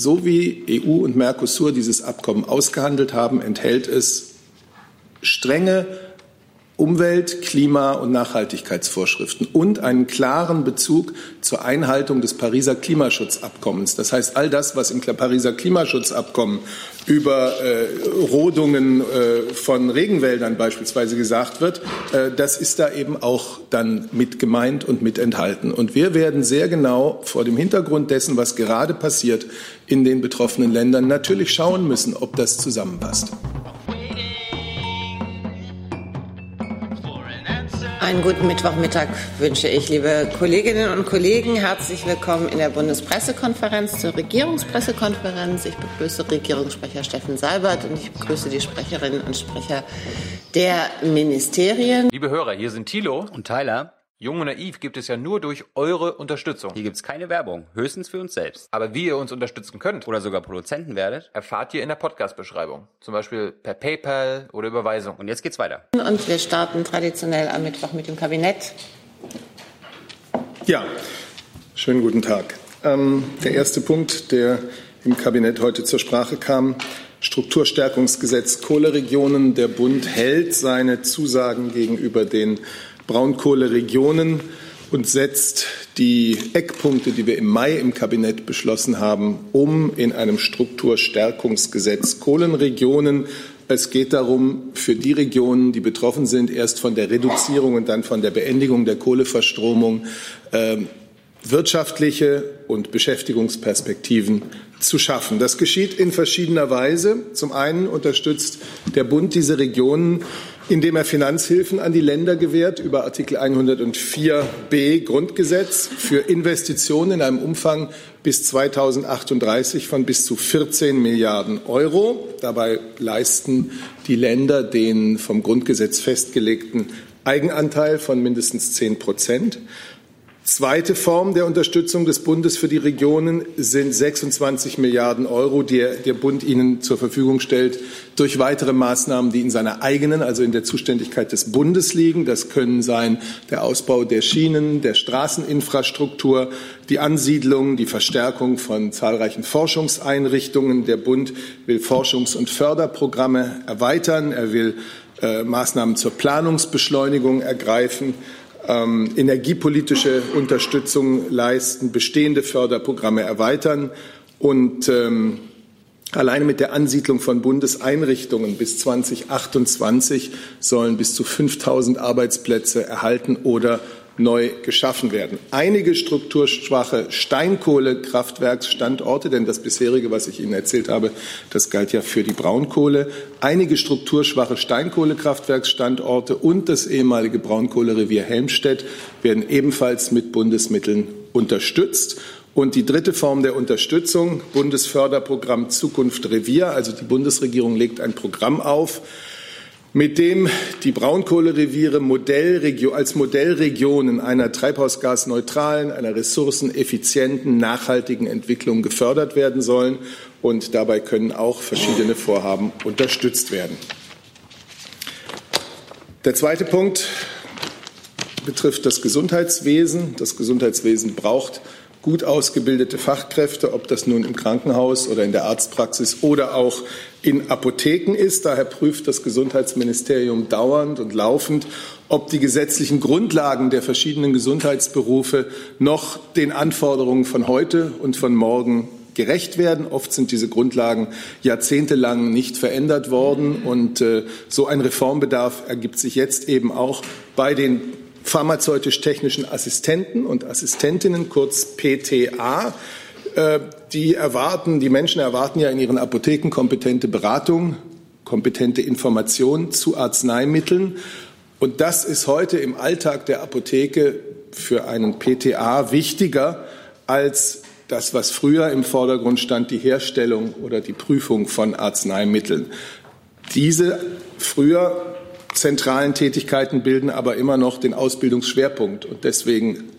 so wie EU und Mercosur dieses Abkommen ausgehandelt haben, enthält es strenge Umwelt-, Klima- und Nachhaltigkeitsvorschriften und einen klaren Bezug zur Einhaltung des Pariser Klimaschutzabkommens. Das heißt, all das, was im Pariser Klimaschutzabkommen über äh, Rodungen äh, von Regenwäldern beispielsweise gesagt wird, äh, das ist da eben auch dann mit gemeint und mit enthalten. Und wir werden sehr genau vor dem Hintergrund dessen, was gerade passiert in den betroffenen Ländern, natürlich schauen müssen, ob das zusammenpasst. Einen guten Mittwochmittag wünsche ich, liebe Kolleginnen und Kollegen. Herzlich willkommen in der Bundespressekonferenz zur Regierungspressekonferenz. Ich begrüße Regierungssprecher Steffen Seibert und ich begrüße die Sprecherinnen und Sprecher der Ministerien. Liebe Hörer, hier sind Thilo und Tyler. Jung und naiv gibt es ja nur durch eure Unterstützung. Hier gibt es keine Werbung, höchstens für uns selbst. Aber wie ihr uns unterstützen könnt oder sogar Produzenten werdet, erfahrt ihr in der Podcast-Beschreibung. Zum Beispiel per PayPal oder Überweisung. Und jetzt geht's weiter. Und wir starten traditionell am Mittwoch mit dem Kabinett. Ja, schönen guten Tag. Ähm, der erste Punkt, der im Kabinett heute zur Sprache kam, Strukturstärkungsgesetz Kohleregionen. Der Bund hält seine Zusagen gegenüber den Braunkohleregionen und setzt die Eckpunkte, die wir im Mai im Kabinett beschlossen haben, um in einem Strukturstärkungsgesetz Kohlenregionen. Es geht darum, für die Regionen, die betroffen sind, erst von der Reduzierung und dann von der Beendigung der Kohleverstromung äh, wirtschaftliche und Beschäftigungsperspektiven zu schaffen. Das geschieht in verschiedener Weise. Zum einen unterstützt der Bund diese Regionen indem er Finanzhilfen an die Länder gewährt über Artikel 104b Grundgesetz für Investitionen in einem Umfang bis 2038 von bis zu 14 Milliarden Euro. Dabei leisten die Länder den vom Grundgesetz festgelegten Eigenanteil von mindestens 10 Prozent. Zweite Form der Unterstützung des Bundes für die Regionen sind 26 Milliarden Euro, die der Bund ihnen zur Verfügung stellt, durch weitere Maßnahmen, die in seiner eigenen, also in der Zuständigkeit des Bundes liegen. Das können sein der Ausbau der Schienen, der Straßeninfrastruktur, die Ansiedlung, die Verstärkung von zahlreichen Forschungseinrichtungen. Der Bund will Forschungs- und Förderprogramme erweitern. Er will äh, Maßnahmen zur Planungsbeschleunigung ergreifen ähm, energiepolitische Unterstützung leisten, bestehende Förderprogramme erweitern und ähm, Alleine mit der Ansiedlung von Bundeseinrichtungen bis 2028 sollen bis zu 5000 Arbeitsplätze erhalten oder neu geschaffen werden. Einige strukturschwache Steinkohlekraftwerksstandorte, denn das bisherige, was ich Ihnen erzählt habe, das galt ja für die Braunkohle, einige strukturschwache Steinkohlekraftwerksstandorte und das ehemalige Braunkohlerevier Helmstedt werden ebenfalls mit Bundesmitteln unterstützt. Und die dritte Form der Unterstützung, Bundesförderprogramm Zukunft Revier, also die Bundesregierung legt ein Programm auf, mit dem die Braunkohlereviere Modellregio als Modellregionen einer treibhausgasneutralen, einer ressourceneffizienten, nachhaltigen Entwicklung gefördert werden sollen. Und dabei können auch verschiedene Vorhaben unterstützt werden. Der zweite Punkt betrifft das Gesundheitswesen. Das Gesundheitswesen braucht gut ausgebildete Fachkräfte, ob das nun im Krankenhaus oder in der Arztpraxis oder auch in Apotheken ist. Daher prüft das Gesundheitsministerium dauernd und laufend, ob die gesetzlichen Grundlagen der verschiedenen Gesundheitsberufe noch den Anforderungen von heute und von morgen gerecht werden. Oft sind diese Grundlagen jahrzehntelang nicht verändert worden und äh, so ein Reformbedarf ergibt sich jetzt eben auch bei den pharmazeutisch-technischen Assistenten und Assistentinnen, kurz PTA. Äh, die erwarten, die Menschen erwarten ja in ihren Apotheken kompetente Beratung, kompetente Information zu Arzneimitteln. Und das ist heute im Alltag der Apotheke für einen PTA wichtiger als das, was früher im Vordergrund stand, die Herstellung oder die Prüfung von Arzneimitteln. Diese früher zentralen Tätigkeiten bilden aber immer noch den Ausbildungsschwerpunkt. Und deswegen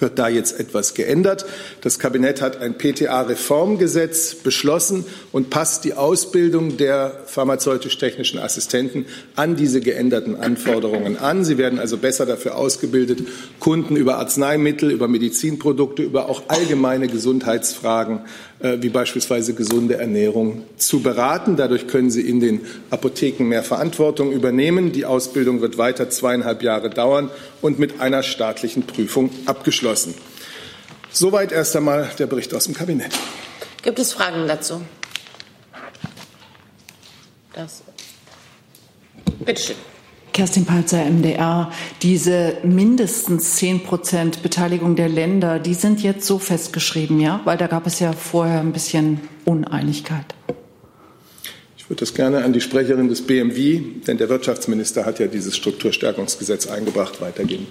wird da jetzt etwas geändert. Das Kabinett hat ein PTA-Reformgesetz beschlossen und passt die Ausbildung der pharmazeutisch-technischen Assistenten an diese geänderten Anforderungen an. Sie werden also besser dafür ausgebildet, Kunden über Arzneimittel, über Medizinprodukte, über auch allgemeine Gesundheitsfragen wie beispielsweise gesunde Ernährung zu beraten. Dadurch können Sie in den Apotheken mehr Verantwortung übernehmen. Die Ausbildung wird weiter zweieinhalb Jahre dauern und mit einer staatlichen Prüfung abgeschlossen. Soweit erst einmal der Bericht aus dem Kabinett. Gibt es Fragen dazu? Das. Bitte schön. Kerstin Palzer, MDR. Diese mindestens 10 Prozent Beteiligung der Länder, die sind jetzt so festgeschrieben, ja? Weil da gab es ja vorher ein bisschen Uneinigkeit. Ich würde das gerne an die Sprecherin des BMW, denn der Wirtschaftsminister hat ja dieses Strukturstärkungsgesetz eingebracht, weitergeben.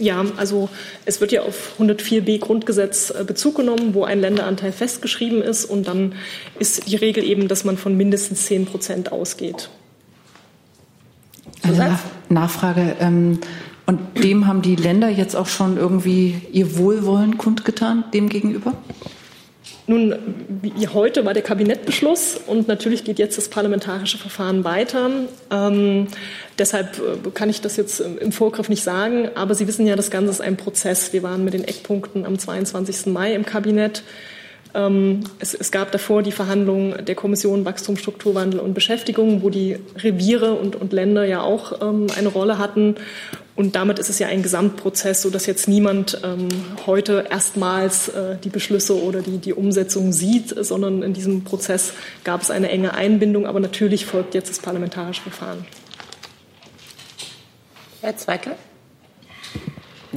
Ja, also es wird ja auf 104b Grundgesetz äh, Bezug genommen, wo ein Länderanteil festgeschrieben ist. Und dann ist die Regel eben, dass man von mindestens 10 Prozent ausgeht. Eine Nach Nachfrage. Ähm, und dem haben die Länder jetzt auch schon irgendwie ihr Wohlwollen kundgetan, dem gegenüber? Nun, wie heute war der Kabinettbeschluss und natürlich geht jetzt das parlamentarische Verfahren weiter. Ähm, deshalb äh, kann ich das jetzt im Vorgriff nicht sagen, aber Sie wissen ja, das Ganze ist ein Prozess. Wir waren mit den Eckpunkten am 22. Mai im Kabinett. Ähm, es, es, gab davor die Verhandlungen der Kommission Wachstum, Strukturwandel und Beschäftigung, wo die Reviere und, und Länder ja auch ähm, eine Rolle hatten. Und damit ist es ja ein Gesamtprozess, sodass jetzt niemand ähm, heute erstmals äh, die Beschlüsse oder die, die Umsetzung sieht, sondern in diesem Prozess gab es eine enge Einbindung. Aber natürlich folgt jetzt das parlamentarische Verfahren. Herr Zweigler.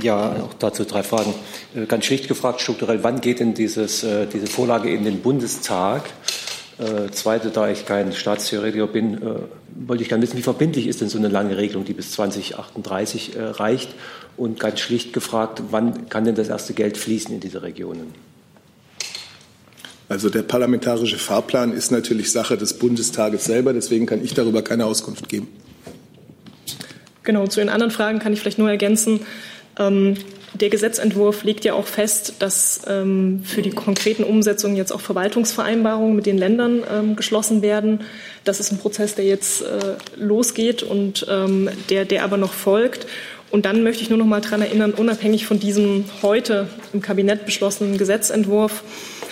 Ja, auch dazu drei Fragen. Äh, ganz schlicht gefragt, strukturell, wann geht denn dieses, äh, diese Vorlage in den Bundestag? Äh, zweite, da ich kein Staatstheoretiker bin, wollte ich gerne wissen, wie verbindlich ist denn so eine lange Regelung, die bis 2038 reicht? Und ganz schlicht gefragt, wann kann denn das erste Geld fließen in diese Regionen? Also der parlamentarische Fahrplan ist natürlich Sache des Bundestages selber, deswegen kann ich darüber keine Auskunft geben. Genau, zu den anderen Fragen kann ich vielleicht nur ergänzen, der Gesetzentwurf legt ja auch fest, dass ähm, für die konkreten Umsetzungen jetzt auch Verwaltungsvereinbarungen mit den Ländern ähm, geschlossen werden. Das ist ein Prozess, der jetzt äh, losgeht und ähm, der, der aber noch folgt. Und dann möchte ich nur noch mal daran erinnern, unabhängig von diesem heute im Kabinett beschlossenen Gesetzentwurf,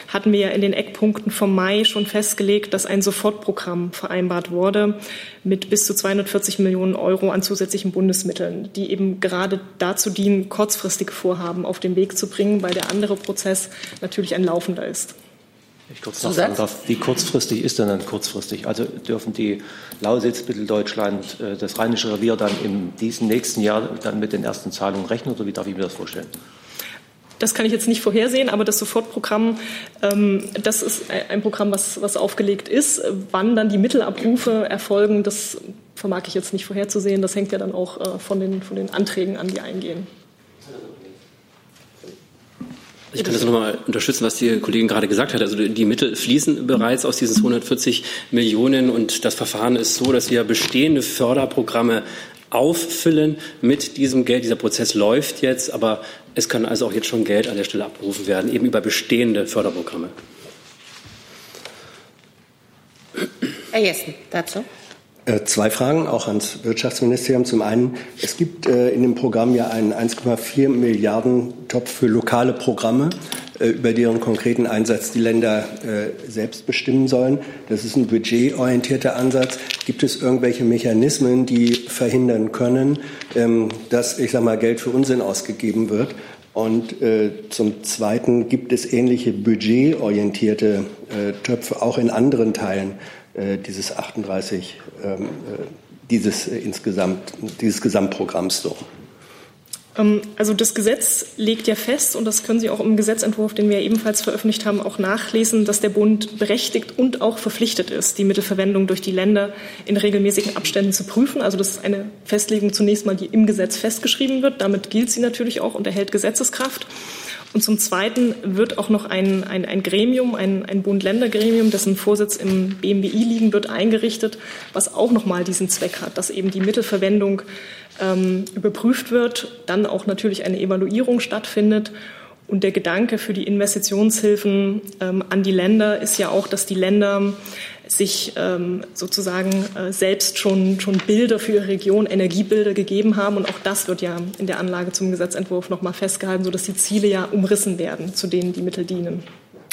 hatten wir ja in den Eckpunkten vom Mai schon festgelegt, dass ein Sofortprogramm vereinbart wurde mit bis zu 240 Millionen Euro an zusätzlichen Bundesmitteln, die eben gerade dazu dienen, kurzfristige Vorhaben auf den Weg zu bringen, weil der andere Prozess natürlich ein laufender ist. Ich kurz nachfragen darf, wie kurzfristig ist denn dann kurzfristig? Also dürfen die Lausitz, Mitteldeutschland, äh, das Rheinische Revier dann in diesem nächsten Jahr dann mit den ersten Zahlungen rechnen oder wie darf ich mir das vorstellen? Das kann ich jetzt nicht vorhersehen, aber das Sofortprogramm, ähm, das ist ein Programm, was, was aufgelegt ist. Wann dann die Mittelabrufe erfolgen, das vermag ich jetzt nicht vorherzusehen. Das hängt ja dann auch äh, von, den, von den Anträgen an, die eingehen. Ich kann das nochmal unterstützen, was die Kollegin gerade gesagt hat. Also die Mittel fließen bereits aus diesen 240 Millionen und das Verfahren ist so, dass wir bestehende Förderprogramme auffüllen mit diesem Geld. Dieser Prozess läuft jetzt, aber es kann also auch jetzt schon Geld an der Stelle abgerufen werden, eben über bestehende Förderprogramme. Herr Jessen, dazu. Äh, zwei Fragen auch ans Wirtschaftsministerium. Zum einen, es gibt äh, in dem Programm ja einen 1,4 Milliarden Topf für lokale Programme. Äh, über deren konkreten Einsatz die Länder selbst bestimmen sollen. Das ist ein budgetorientierter Ansatz. Gibt es irgendwelche Mechanismen, die verhindern können, ähm, dass, ich sage mal, Geld für Unsinn ausgegeben wird? Und zum Zweiten gibt es ähnliche budgetorientierte Töpfe auch in anderen Teilen dieses 38, ähm, äh, dieses insgesamt, dieses Gesamtprogramms so. Ähm, also das Gesetz legt ja fest, und das können Sie auch im Gesetzentwurf, den wir ebenfalls veröffentlicht haben, auch nachlesen, dass der Bund berechtigt und auch verpflichtet ist, die Mittelverwendung durch die Länder in regelmäßigen Abständen zu prüfen. Also das ist eine Festlegung zunächst mal, die im Gesetz festgeschrieben wird. Damit gilt sie natürlich auch und erhält Gesetzeskraft. Und zum Zweiten wird auch noch ein, ein, ein Gremium, ein, ein Bund-Länder-Gremium, dessen Vorsitz im BMWI liegen wird, eingerichtet, was auch noch mal diesen Zweck hat, dass eben die Mittelverwendung ähm, überprüft wird, dann auch natürlich eine Evaluierung stattfindet. Und der Gedanke für die Investitionshilfen ähm, an die Länder ist ja auch, dass die Länder sich ähm, sozusagen äh, selbst schon, schon Bilder für ihre Region, Energiebilder gegeben haben. Und auch das wird ja in der Anlage zum Gesetzentwurf nochmal festgehalten, sodass die Ziele ja umrissen werden, zu denen die Mittel dienen.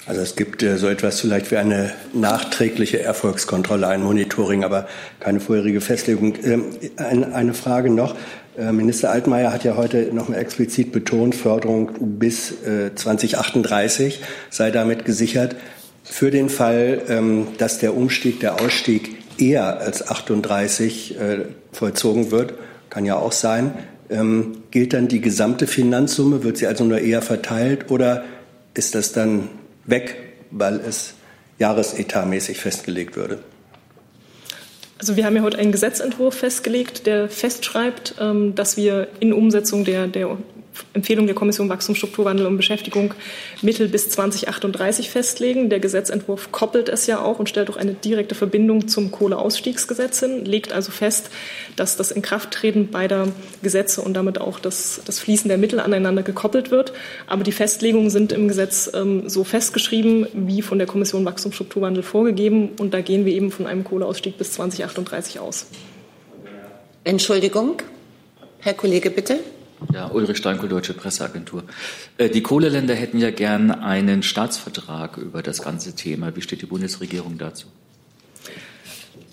Also es gibt äh, so etwas vielleicht wie eine nachträgliche Erfolgskontrolle, ein Monitoring, aber keine vorherige Festlegung. Ähm, ein, eine Frage noch. Äh, Minister Altmaier hat ja heute noch mal explizit betont, Förderung bis äh, 2038 sei damit gesichert. Für den Fall, ähm, dass der Umstieg, der Ausstieg eher als 38 äh, vollzogen wird, kann ja auch sein, ähm, gilt dann die gesamte Finanzsumme? Wird sie also nur eher verteilt oder ist das dann weg, weil es jahresetatmäßig festgelegt würde? Also wir haben ja heute einen Gesetzentwurf festgelegt, der festschreibt, ähm, dass wir in Umsetzung der, der Empfehlung der Kommission Wachstum, Strukturwandel und Beschäftigung Mittel bis 2038 festlegen. Der Gesetzentwurf koppelt es ja auch und stellt auch eine direkte Verbindung zum Kohleausstiegsgesetz hin, legt also fest, dass das Inkrafttreten beider Gesetze und damit auch das, das Fließen der Mittel aneinander gekoppelt wird. Aber die Festlegungen sind im Gesetz ähm, so festgeschrieben, wie von der Kommission Wachstum, Strukturwandel vorgegeben. Und da gehen wir eben von einem Kohleausstieg bis 2038 aus. Entschuldigung, Herr Kollege, bitte. Ja, Ulrich Steinkohl, Deutsche Presseagentur. Äh, die Kohleländer hätten ja gern einen Staatsvertrag über das ganze Thema. Wie steht die Bundesregierung dazu?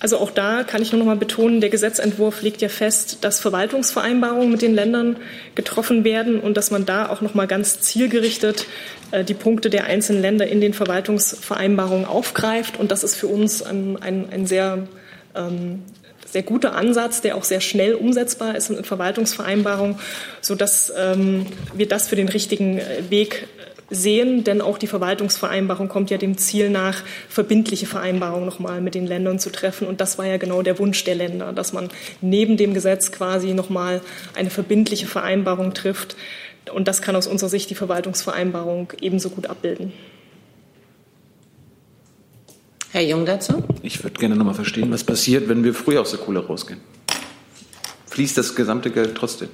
Also auch da kann ich nur noch mal betonen, der Gesetzentwurf legt ja fest, dass Verwaltungsvereinbarungen mit den Ländern getroffen werden und dass man da auch noch mal ganz zielgerichtet äh, die Punkte der einzelnen Länder in den Verwaltungsvereinbarungen aufgreift. Und das ist für uns ein, ein, ein sehr ähm, sehr guter Ansatz, der auch sehr schnell umsetzbar ist in Verwaltungsvereinbarungen, sodass ähm, wir das für den richtigen äh, Weg äh, sehen, denn auch die Verwaltungsvereinbarung kommt ja dem Ziel nach, verbindliche Vereinbarungen nochmal mit den Ländern zu treffen. Und das war ja genau der Wunsch der Länder, dass man neben dem Gesetz quasi nochmal eine verbindliche Vereinbarung trifft. Und das kann aus unserer Sicht die Verwaltungsvereinbarung ebenso gut abbilden. Herr Jung dazu? Ich würde gerne noch mal verstehen, was passiert, wenn wir früher aus der Kohle rausgehen. Fließt das gesamte Geld trotzdem?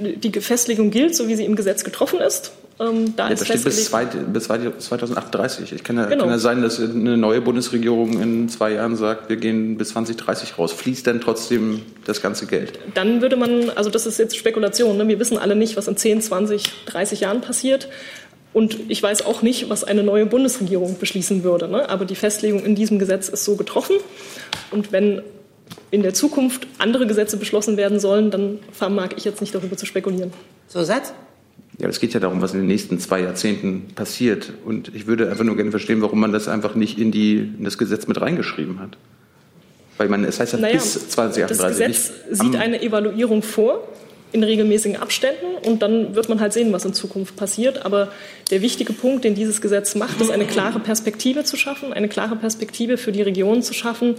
Die Festlegung gilt, so wie sie im Gesetz getroffen ist. Ähm, da ja, ist steht bis, zwei, bis 2038. Ich kann ja, genau. kann ja sein, dass eine neue Bundesregierung in zwei Jahren sagt, wir gehen bis 2030 raus. Fließt denn trotzdem das ganze Geld? Dann würde man, also das ist jetzt Spekulation, ne? wir wissen alle nicht, was in 10, 20, 30 Jahren passiert. Und ich weiß auch nicht, was eine neue Bundesregierung beschließen würde. Ne? Aber die Festlegung in diesem Gesetz ist so getroffen. Und wenn in der Zukunft andere Gesetze beschlossen werden sollen, dann vermag ich jetzt nicht darüber zu spekulieren. So, Satz? Ja, es geht ja darum, was in den nächsten zwei Jahrzehnten passiert. Und ich würde einfach nur gerne verstehen, warum man das einfach nicht in, die, in das Gesetz mit reingeschrieben hat. Weil man, es heißt ja naja, bis 2038. Das Gesetz sieht eine Evaluierung vor in regelmäßigen Abständen und dann wird man halt sehen, was in Zukunft passiert. Aber der wichtige Punkt, den dieses Gesetz macht, ist eine klare Perspektive zu schaffen, eine klare Perspektive für die Regionen zu schaffen,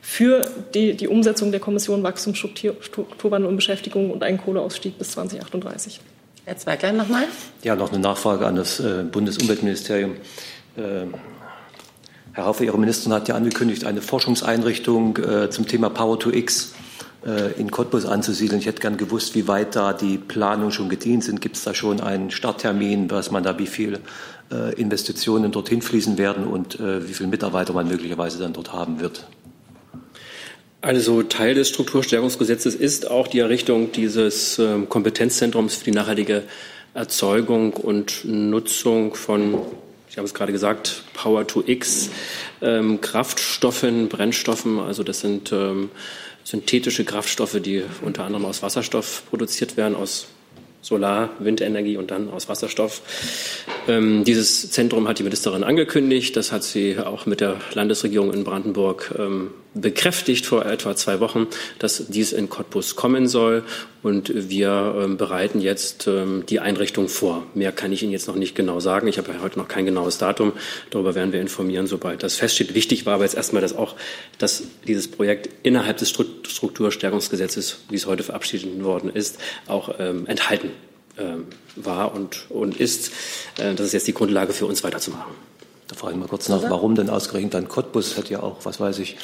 für die, die Umsetzung der Kommission Wachstum, Strukturwandel und Beschäftigung und einen Kohleausstieg bis 2038. Herr Zweiglein nochmal. Ja, noch eine Nachfrage an das äh, Bundesumweltministerium. Äh, Herr Haufe, Ihre Ministerin hat ja angekündigt, eine Forschungseinrichtung äh, zum Thema Power to X äh, in Cottbus anzusiedeln. Ich hätte gern gewusst, wie weit da die Planungen schon gedient sind. Gibt es da schon einen Starttermin, was man da, wie viel äh, Investitionen dorthin fließen werden und äh, wie viele Mitarbeiter man möglicherweise dann dort haben wird? Also Teil des Strukturstärkungsgesetzes ist auch die Errichtung dieses ähm, Kompetenzzentrums für die nachhaltige Erzeugung und Nutzung von, ich habe es gerade gesagt, Power to X, ähm, Kraftstoffen, Brennstoffen. Also das sind ähm, synthetische Kraftstoffe, die unter anderem aus Wasserstoff produziert werden, aus Solar, Windenergie und dann aus Wasserstoff. Ähm, dieses Zentrum hat die Ministerin angekündigt. Das hat sie auch mit der Landesregierung in Brandenburg ähm, bekräftigt vor etwa zwei Wochen, dass dies in Cottbus kommen soll. Und wir ähm, bereiten jetzt ähm, die Einrichtung vor. Mehr kann ich Ihnen jetzt noch nicht genau sagen. Ich habe ja heute noch kein genaues Datum. Darüber werden wir informieren, sobald das feststeht. Wichtig war aber jetzt erstmal, dass auch dass dieses Projekt innerhalb des Strukturstärkungsgesetzes, wie es heute verabschiedet worden ist, auch ähm, enthalten ähm, war und, und ist. Äh, das ist jetzt die Grundlage für uns weiterzumachen. Da frage ich mal kurz nach, warum denn ausgerechnet dann Cottbus hätte ja auch, was weiß ich,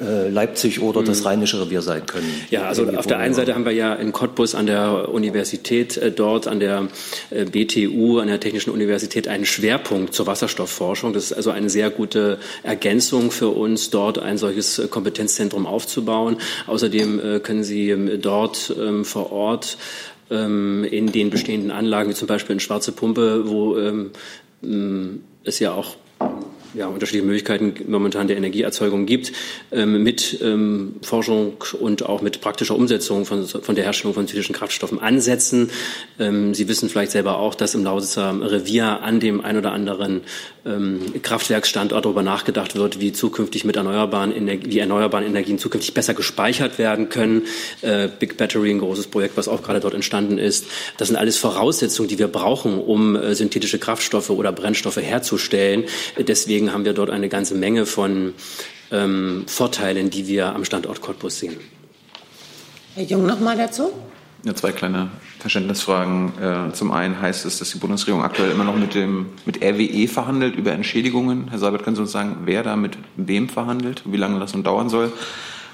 Leipzig oder das mhm. Rheinische Revier sein können. Ja, also auf der einen Seite haben wir ja in Cottbus an der Universität äh, dort, an der äh, BTU, an der Technischen Universität einen Schwerpunkt zur Wasserstoffforschung. Das ist also eine sehr gute Ergänzung für uns, dort ein solches Kompetenzzentrum aufzubauen. Außerdem können Sie ähm, dort ähm, vor Ort ähm, in den bestehenden Anlagen, wie zum Beispiel in Schwarze Pumpe, wo es ja auch ja, unterschiedliche Möglichkeiten momentan der Energieerzeugung gibt, ähm, mit ähm, Forschung und auch mit praktischer Umsetzung von, von der Herstellung von synthetischen Kraftstoffen ansetzen. Ähm, Sie wissen vielleicht selber auch, dass im Lausitzer Revier an dem ein oder anderen ähm, Kraftwerksstandort darüber nachgedacht wird, wie zukünftig mit erneuerbaren, Energie, wie erneuerbaren Energien zukünftig besser gespeichert werden können. Äh, Big Battery, ein großes Projekt, was auch gerade dort entstanden ist. Das sind alles Voraussetzungen, die wir brauchen, um äh, synthetische Kraftstoffe oder Brennstoffe herzustellen. Deswegen haben wir dort eine ganze Menge von ähm, Vorteilen, die wir am Standort Cottbus sehen. Herr Jung noch mal dazu. Ja, zwei kleine Verständnisfragen. Äh, zum einen heißt es, dass die Bundesregierung aktuell immer noch mit dem mit RWE verhandelt über Entschädigungen. Herr Seibert, können Sie uns sagen, wer da mit wem verhandelt, wie lange das nun dauern soll?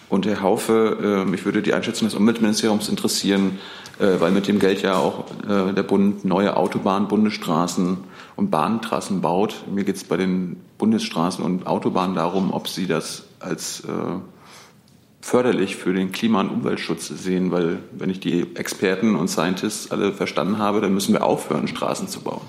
Und Herr Haufe, äh, mich würde die Einschätzung des Umweltministeriums interessieren, äh, weil mit dem Geld ja auch der Bund neue Autobahnen, Bundesstraßen und Bahntrassen baut. Mir geht es bei den Bundesstraßen und Autobahnen darum, ob Sie das als förderlich für den Klima- und Umweltschutz sehen, weil wenn ich die Experten und Scientists alle verstanden habe, dann müssen wir aufhören, Straßen zu bauen.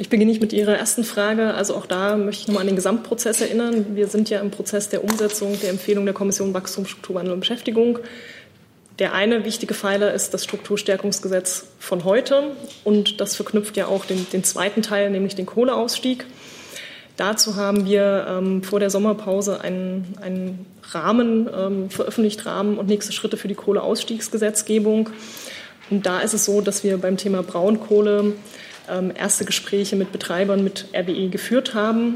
Ich beginne mit Ihrer ersten Frage. Also auch da möchte ich nochmal an den Gesamtprozess erinnern. Wir sind ja im Prozess der Umsetzung der Empfehlung der Kommission Wachstum, Strukturwandel und Beschäftigung. Der eine wichtige Pfeiler ist das Strukturstärkungsgesetz von heute und das verknüpft ja auch den, den zweiten Teil, nämlich den Kohleausstieg. Dazu haben wir ähm, vor der Sommerpause einen, einen Rahmen ähm, veröffentlicht, Rahmen und nächste Schritte für die Kohleausstiegsgesetzgebung. Und da ist es so, dass wir beim Thema Braunkohle erste Gespräche mit Betreibern mit RWE geführt haben.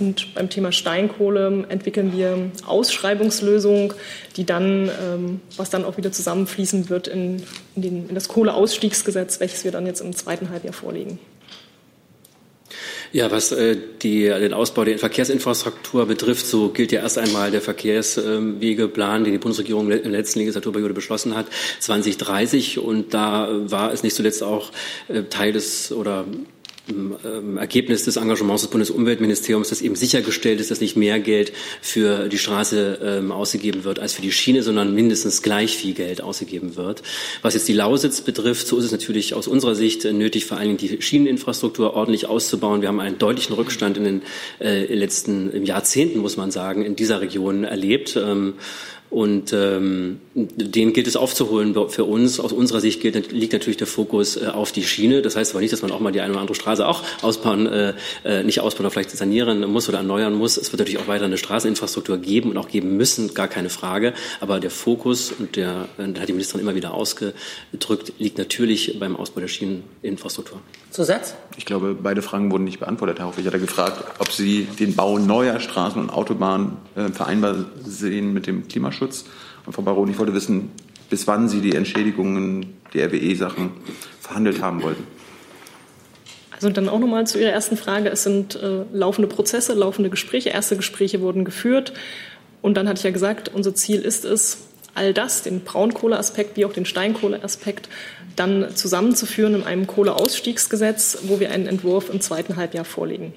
Und beim Thema Steinkohle entwickeln wir Ausschreibungslösungen, die dann, ähm, was dann auch wieder zusammenfließen wird in, den, in das Kohleausstiegsgesetz, welches wir dann jetzt im zweiten Halbjahr vorlegen. Ja, was äh, die, den Ausbau der Verkehrsinfrastruktur betrifft, so gilt ja erst einmal der Verkehrswegeplan, den die Bundesregierung in der letzten Legislaturperiode beschlossen hat, 2030. Und da war es nicht zuletzt auch äh, Teil des oder Ergebnis des Engagements des Bundesumweltministeriums, dass eben sichergestellt ist, dass nicht mehr Geld für die Straße ähm, ausgegeben wird als für die Schiene, sondern mindestens gleich viel Geld ausgegeben wird. Was jetzt die Lausitz betrifft, so ist es natürlich aus unserer Sicht nötig, vor allen Dingen die Schieneninfrastruktur ordentlich auszubauen. Wir haben einen deutlichen Rückstand in den äh, letzten Jahrzehnten, muss man sagen, in dieser Region erlebt. Ähm, und ähm, den gilt es aufzuholen für uns. Aus unserer Sicht gilt, liegt natürlich der Fokus äh, auf die Schiene. Das heißt aber nicht, dass man auch mal die eine oder andere Straße auch ausbauen, äh, äh, nicht ausbauen, aber vielleicht sanieren muss oder erneuern muss. Es wird natürlich auch weiter eine Straßeninfrastruktur geben und auch geben müssen, gar keine Frage. Aber der Fokus, und der, äh, der hat die Ministerin immer wieder ausgedrückt, liegt natürlich beim Ausbau der Schieneninfrastruktur. Zusatz? Ich glaube, beide Fragen wurden nicht beantwortet, Herr Hoff. Ich hatte gefragt, ob Sie den Bau neuer Straßen und Autobahnen äh, vereinbar sehen mit dem Klimaschutz. Und Frau Baron, ich wollte wissen, bis wann Sie die Entschädigungen, die RWE-Sachen verhandelt haben wollten. Also dann auch nochmal zu Ihrer ersten Frage. Es sind äh, laufende Prozesse, laufende Gespräche. Erste Gespräche wurden geführt. Und dann hatte ich ja gesagt, unser Ziel ist es, all das, den Braunkohleaspekt wie auch den Steinkohleaspekt, dann zusammenzuführen in einem Kohleausstiegsgesetz, wo wir einen Entwurf im zweiten Halbjahr vorlegen.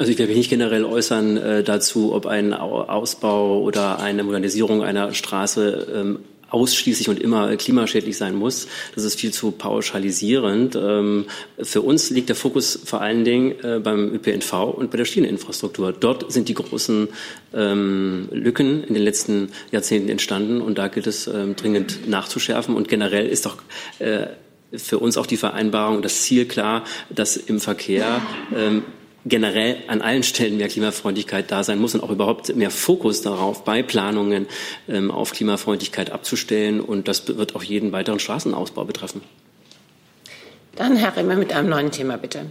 Also ich werde mich nicht generell äußern äh, dazu, ob ein Ausbau oder eine Modernisierung einer Straße ähm, ausschließlich und immer klimaschädlich sein muss. Das ist viel zu pauschalisierend. Ähm, für uns liegt der Fokus vor allen Dingen äh, beim ÖPNV und bei der Schieneninfrastruktur. Dort sind die großen ähm, Lücken in den letzten Jahrzehnten entstanden und da gilt es ähm, dringend nachzuschärfen. Und generell ist doch äh, für uns auch die Vereinbarung, das Ziel klar, dass im Verkehr generell an allen Stellen mehr Klimafreundlichkeit da sein muss und auch überhaupt mehr Fokus darauf, bei Planungen ähm, auf Klimafreundlichkeit abzustellen. Und das wird auch jeden weiteren Straßenausbau betreffen. Dann Herr Rimmer mit einem neuen Thema, bitte.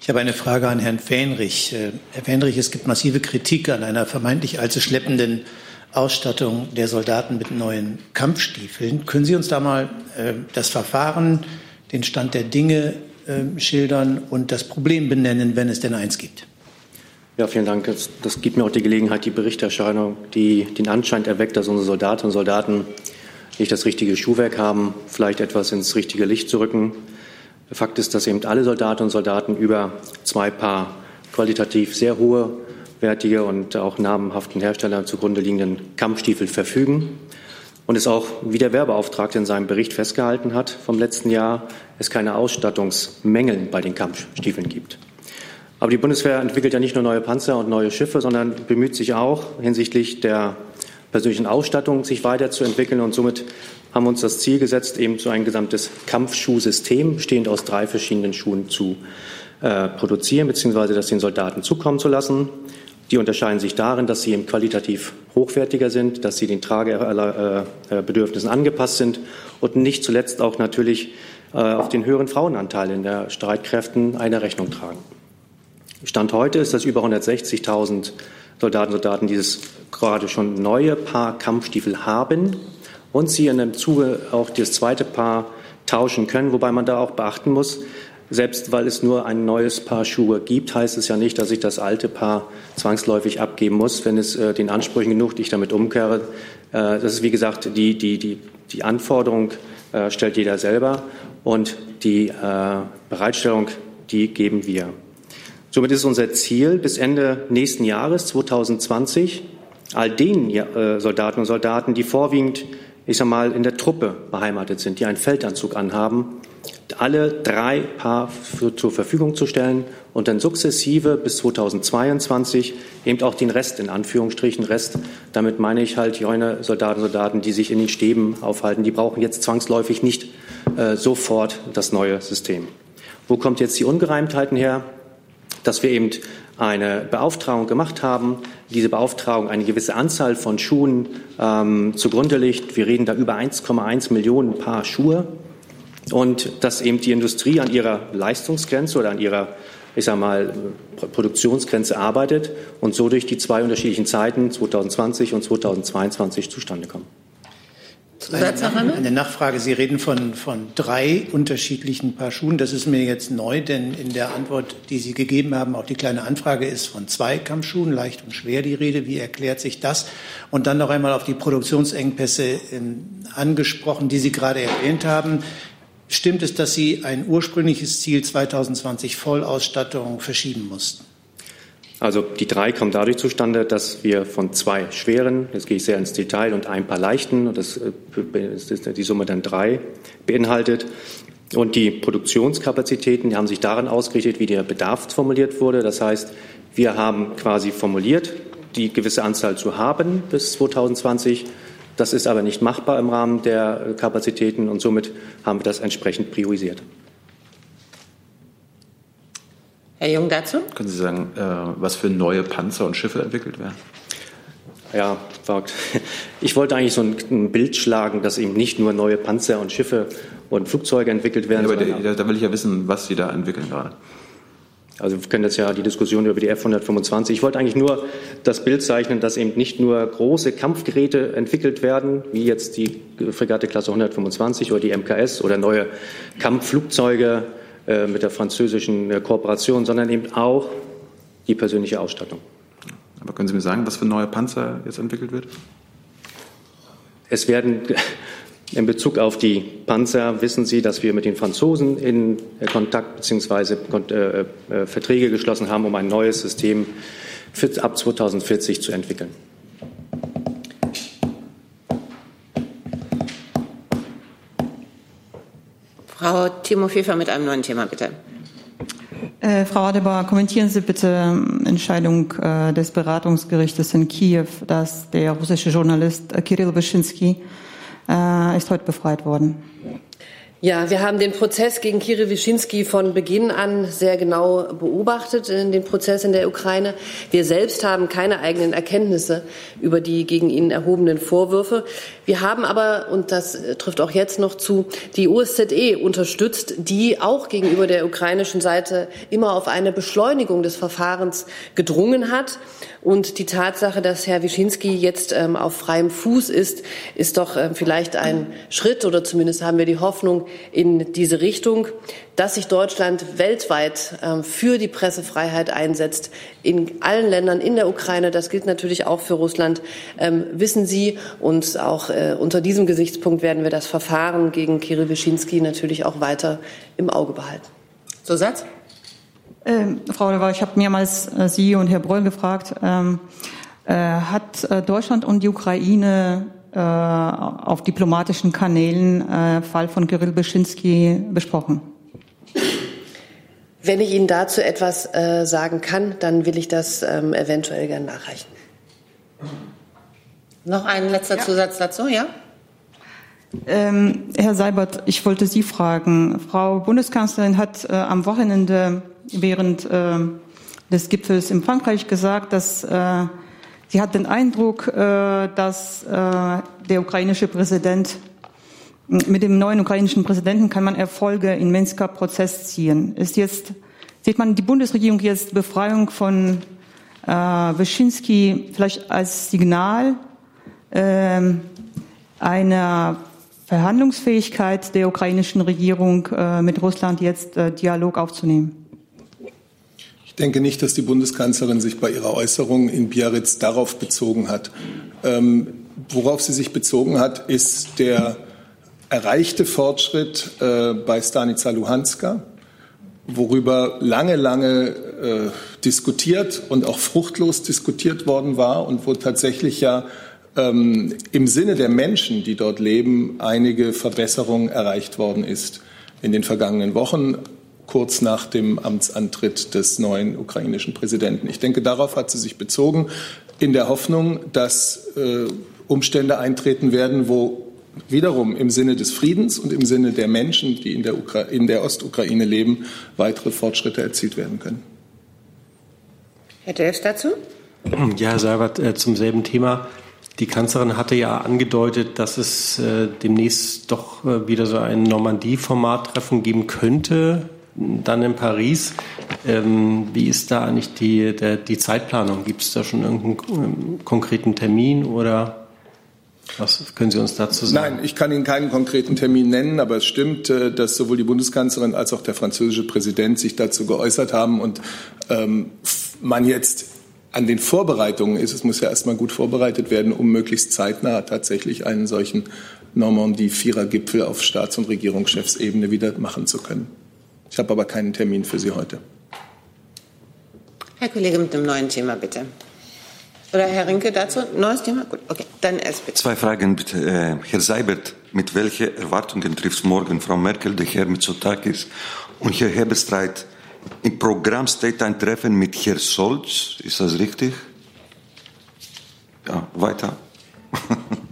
Ich habe eine Frage an Herrn Fähnrich. Äh, Herr Fähnrich, es gibt massive Kritik an einer vermeintlich allzu schleppenden Ausstattung der Soldaten mit neuen Kampfstiefeln. Können Sie uns da mal äh, das Verfahren, den Stand der Dinge äh, schildern und das Problem benennen, wenn es denn eins gibt. Ja, vielen Dank. Das, das gibt mir auch die Gelegenheit, die Berichterstattung, die den Anschein erweckt, dass unsere Soldatinnen und Soldaten nicht das richtige Schuhwerk haben, vielleicht etwas ins richtige Licht zu rücken. Fakt ist, dass eben alle Soldatinnen und Soldaten über zwei Paar qualitativ sehr hohe hochwertige und auch namenhaften Herstellern zugrunde liegenden Kampfstiefel verfügen und es auch, wie der Werbeauftragte in seinem Bericht festgehalten hat vom letzten Jahr, es keine Ausstattungsmängel bei den Kampfstiefeln gibt. Aber die Bundeswehr entwickelt ja nicht nur neue Panzer und neue Schiffe, sondern bemüht sich auch hinsichtlich der persönlichen Ausstattung sich weiterzuentwickeln. Und somit haben wir uns das Ziel gesetzt, eben so ein gesamtes Kampfschuhsystem bestehend aus drei verschiedenen Schuhen zu äh, produzieren bzw. das den Soldaten zukommen zu lassen. Die unterscheiden sich darin, dass sie qualitativ hochwertiger sind, dass sie den Tragebedürfnissen angepasst sind und nicht zuletzt auch natürlich äh, auf den höheren Frauenanteil in der Streitkräften eine Rechnung tragen. Stand heute ist, dass über 160.000 Soldaten und Soldaten dieses gerade schon neue Paar Kampfstiefel haben und sie in dem Zuge auch das zweite Paar tauschen können, wobei man da auch beachten muss, selbst weil es nur ein neues Paar Schuhe gibt, heißt es ja nicht, dass ich das alte Paar zwangsläufig abgeben muss, wenn es äh, den Ansprüchen genug, ich damit umkehre. Äh, das ist, wie gesagt, die, die, die, die Anforderung äh, stellt jeder selber und die äh, Bereitstellung, die geben wir. Somit ist unser Ziel, bis Ende nächsten Jahres, 2020, all den äh, Soldaten und Soldaten, die vorwiegend, ich sag mal, in der Truppe beheimatet sind, die einen Feldanzug anhaben, alle drei Paar für, zur Verfügung zu stellen und dann sukzessive bis 2022 eben auch den Rest, in Anführungsstrichen Rest, damit meine ich halt jene Soldaten Soldaten, die sich in den Stäben aufhalten, die brauchen jetzt zwangsläufig nicht äh, sofort das neue System. Wo kommt jetzt die Ungereimtheiten her? Dass wir eben eine Beauftragung gemacht haben, diese Beauftragung eine gewisse Anzahl von Schuhen ähm, zugrunde liegt. Wir reden da über 1,1 Millionen Paar Schuhe und dass eben die Industrie an ihrer Leistungsgrenze oder an ihrer ich sage mal, Produktionsgrenze arbeitet und so durch die zwei unterschiedlichen Zeiten 2020 und 2022 zustande kommen. Eine, eine, Nachfrage. Sie reden von, von drei unterschiedlichen Paar Schuhen. Das ist mir jetzt neu, denn in der Antwort, die Sie gegeben haben, auch die kleine Anfrage ist von zwei Kampfschuhen, leicht und schwer die Rede. Wie erklärt sich das? Und dann noch einmal auf die Produktionsengpässe ähm, angesprochen, die Sie gerade erwähnt haben. Stimmt es, dass Sie ein ursprüngliches Ziel 2020 Vollausstattung verschieben mussten? Also die drei kommen dadurch zustande, dass wir von zwei schweren, jetzt gehe ich sehr ins Detail, und ein paar leichten, und das ist die Summe dann drei, beinhaltet. Und die Produktionskapazitäten die haben sich daran ausgerichtet, wie der Bedarf formuliert wurde. Das heißt, wir haben quasi formuliert, die gewisse Anzahl zu haben bis 2020 das ist aber nicht machbar im Rahmen der Kapazitäten und somit haben wir das entsprechend priorisiert. Herr Jung dazu? Können Sie sagen, äh, was für neue Panzer und Schiffe entwickelt werden? Ja, ich wollte eigentlich so ein Bild schlagen, dass eben nicht nur neue Panzer und Schiffe und Flugzeuge entwickelt werden. Ja, aber da will ich ja wissen, was Sie da entwickeln gerade. Also wir kennen jetzt ja die Diskussion über die F-125. Ich wollte eigentlich nur das Bild zeichnen, dass eben nicht nur große Kampfgeräte entwickelt werden, wie jetzt die Fregatte Klasse 125 oder die MKS oder neue Kampfflugzeuge äh, mit der französischen äh, Kooperation, sondern eben auch die persönliche Ausstattung. Aber können Sie mir sagen, was für neue Panzer jetzt entwickelt wird? Es werden in Bezug auf die Panzer wissen Sie, dass wir mit den Franzosen in Kontakt bzw. Äh, äh, Verträge geschlossen haben, um ein neues System für, ab 2040 zu entwickeln. Frau Timo Pfeffer mit einem neuen Thema, bitte. Äh, Frau Adebar, kommentieren Sie bitte ähm, Entscheidung äh, des Beratungsgerichtes in Kiew, dass der russische Journalist äh, Kirill Wyschinski äh, ist heute befreit worden. Ja, wir haben den Prozess gegen Kirill Wyszynski von Beginn an sehr genau beobachtet, den Prozess in der Ukraine. Wir selbst haben keine eigenen Erkenntnisse über die gegen ihn erhobenen Vorwürfe. Wir haben aber, und das trifft auch jetzt noch zu, die OSZE unterstützt, die auch gegenüber der ukrainischen Seite immer auf eine Beschleunigung des Verfahrens gedrungen hat. Und die Tatsache, dass Herr Wyszynski jetzt ähm, auf freiem Fuß ist, ist doch äh, vielleicht ein Schritt oder zumindest haben wir die Hoffnung in diese Richtung, dass sich Deutschland weltweit äh, für die Pressefreiheit einsetzt, in allen Ländern, in der Ukraine, das gilt natürlich auch für Russland, ähm, wissen Sie. Und auch äh, unter diesem Gesichtspunkt werden wir das Verfahren gegen Kirill Wyszynski natürlich auch weiter im Auge behalten. Zusatz? Ähm, Frau Lewa, ich habe mehrmals äh, Sie und Herr Broll gefragt, ähm, äh, hat äh, Deutschland und die Ukraine auf diplomatischen Kanälen äh, Fall von Kirill Beschinski besprochen? Wenn ich Ihnen dazu etwas äh, sagen kann, dann will ich das ähm, eventuell gerne nachreichen. Noch ein letzter ja. Zusatz dazu, ja? Ähm, Herr Seibert, ich wollte Sie fragen. Frau Bundeskanzlerin hat äh, am Wochenende während äh, des Gipfels in Frankreich gesagt, dass äh, sie hat den Eindruck, äh, dass äh, der ukrainische Präsident mit dem neuen ukrainischen Präsidenten kann man Erfolge im Minsker Prozess ziehen. Ist jetzt sieht man die Bundesregierung jetzt Befreiung von äh, Wyszynski vielleicht als Signal äh, einer Verhandlungsfähigkeit der ukrainischen Regierung mit Russland jetzt Dialog aufzunehmen? Ich denke nicht, dass die Bundeskanzlerin sich bei ihrer Äußerung in Biarritz darauf bezogen hat. Ähm, worauf sie sich bezogen hat, ist der erreichte Fortschritt äh, bei Stanica Luhanska, worüber lange, lange äh, diskutiert und auch fruchtlos diskutiert worden war und wo tatsächlich ja ähm, im Sinne der Menschen, die dort leben, einige Verbesserungen erreicht worden ist in den vergangenen Wochen, kurz nach dem Amtsantritt des neuen ukrainischen Präsidenten. Ich denke, darauf hat sie sich bezogen, in der Hoffnung, dass äh, Umstände eintreten werden, wo wiederum im Sinne des Friedens und im Sinne der Menschen, die in der, Ukra in der Ostukraine leben, weitere Fortschritte erzielt werden können. Herr Delfs dazu? Ja, Herr Seibert, äh, zum selben Thema. Die Kanzlerin hatte ja angedeutet, dass es äh, demnächst doch äh, wieder so ein Normandie-Format-Treffen geben könnte, dann in Paris. Ähm, wie ist da eigentlich die, der, die Zeitplanung? Gibt es da schon irgendeinen ähm, konkreten Termin oder was können Sie uns dazu sagen? Nein, ich kann Ihnen keinen konkreten Termin nennen, aber es stimmt, äh, dass sowohl die Bundeskanzlerin als auch der französische Präsident sich dazu geäußert haben und ähm, man jetzt an den Vorbereitungen ist. Es muss ja erstmal gut vorbereitet werden, um möglichst zeitnah tatsächlich einen solchen Normandie-Vierer-Gipfel auf Staats- und Regierungschefsebene wieder machen zu können. Ich habe aber keinen Termin für Sie heute. Herr Kollege mit einem neuen Thema, bitte. Oder Herr Rinke dazu? Neues Thema? Gut, okay. Dann erst bitte. Zwei Fragen bitte. Äh, Herr Seibert, mit welchen Erwartungen trifft morgen Frau Merkel, der Herr Mitsotakis und Herr Hebestreit im Programm steht ein Treffen mit Herrn Scholz. Ist das richtig? Ja, weiter.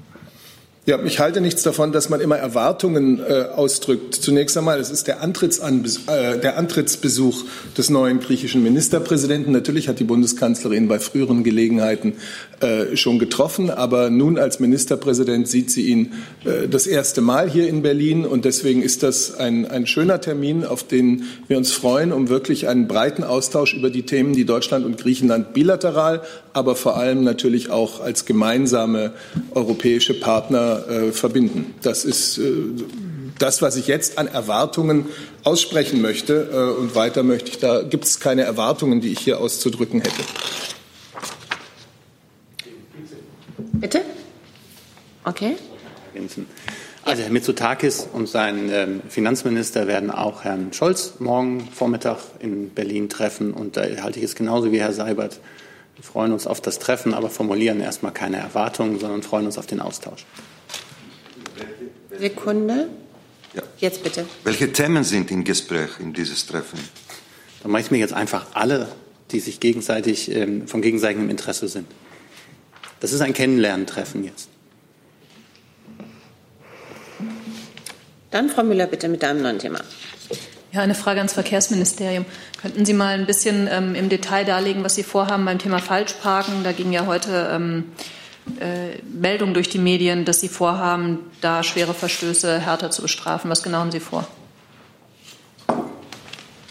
Ja, ich halte nichts davon, dass man immer Erwartungen äh, ausdrückt. Zunächst einmal, es ist der, äh, der, Antrittsbesuch des neuen griechischen Ministerpräsidenten. Natürlich hat die Bundeskanzlerin bei früheren Gelegenheiten äh, schon getroffen, aber nun als Ministerpräsident sieht sie ihn äh, das erste Mal hier in Berlin und deswegen ist das ein, ein schöner Termin, auf den wir uns freuen, um wirklich einen breiten Austausch über die Themen, die Deutschland und Griechenland bilateral, aber vor allem natürlich auch als gemeinsame europäische Partner äh, verbinden. Das ist äh, das, was ich jetzt an Erwartungen aussprechen möchte. Äh, und weiter möchte ich, da gibt es keine Erwartungen, die ich hier auszudrücken hätte. Bitte? Okay. Also Herr Mitsotakis und sein ähm, Finanzminister werden auch Herrn Scholz morgen Vormittag in Berlin treffen. Und da halte ich es genauso wie Herr Seibert. Wir freuen uns auf das Treffen, aber formulieren erstmal keine Erwartungen, sondern freuen uns auf den Austausch. Sekunde. Ja. Jetzt bitte. Welche Themen sind im Gespräch in dieses Treffen? Da mache ich mir jetzt einfach alle, die sich gegenseitig ähm, von gegenseitigem Interesse sind. Das ist ein Kennenlerntreffen jetzt. Dann Frau Müller bitte mit einem neuen Thema. Ja, eine Frage ans Verkehrsministerium. Könnten Sie mal ein bisschen ähm, im Detail darlegen, was Sie vorhaben beim Thema Falschparken? Da ging ja heute ähm, äh, Meldung durch die Medien, dass Sie vorhaben, da schwere Verstöße härter zu bestrafen. Was genau haben Sie vor?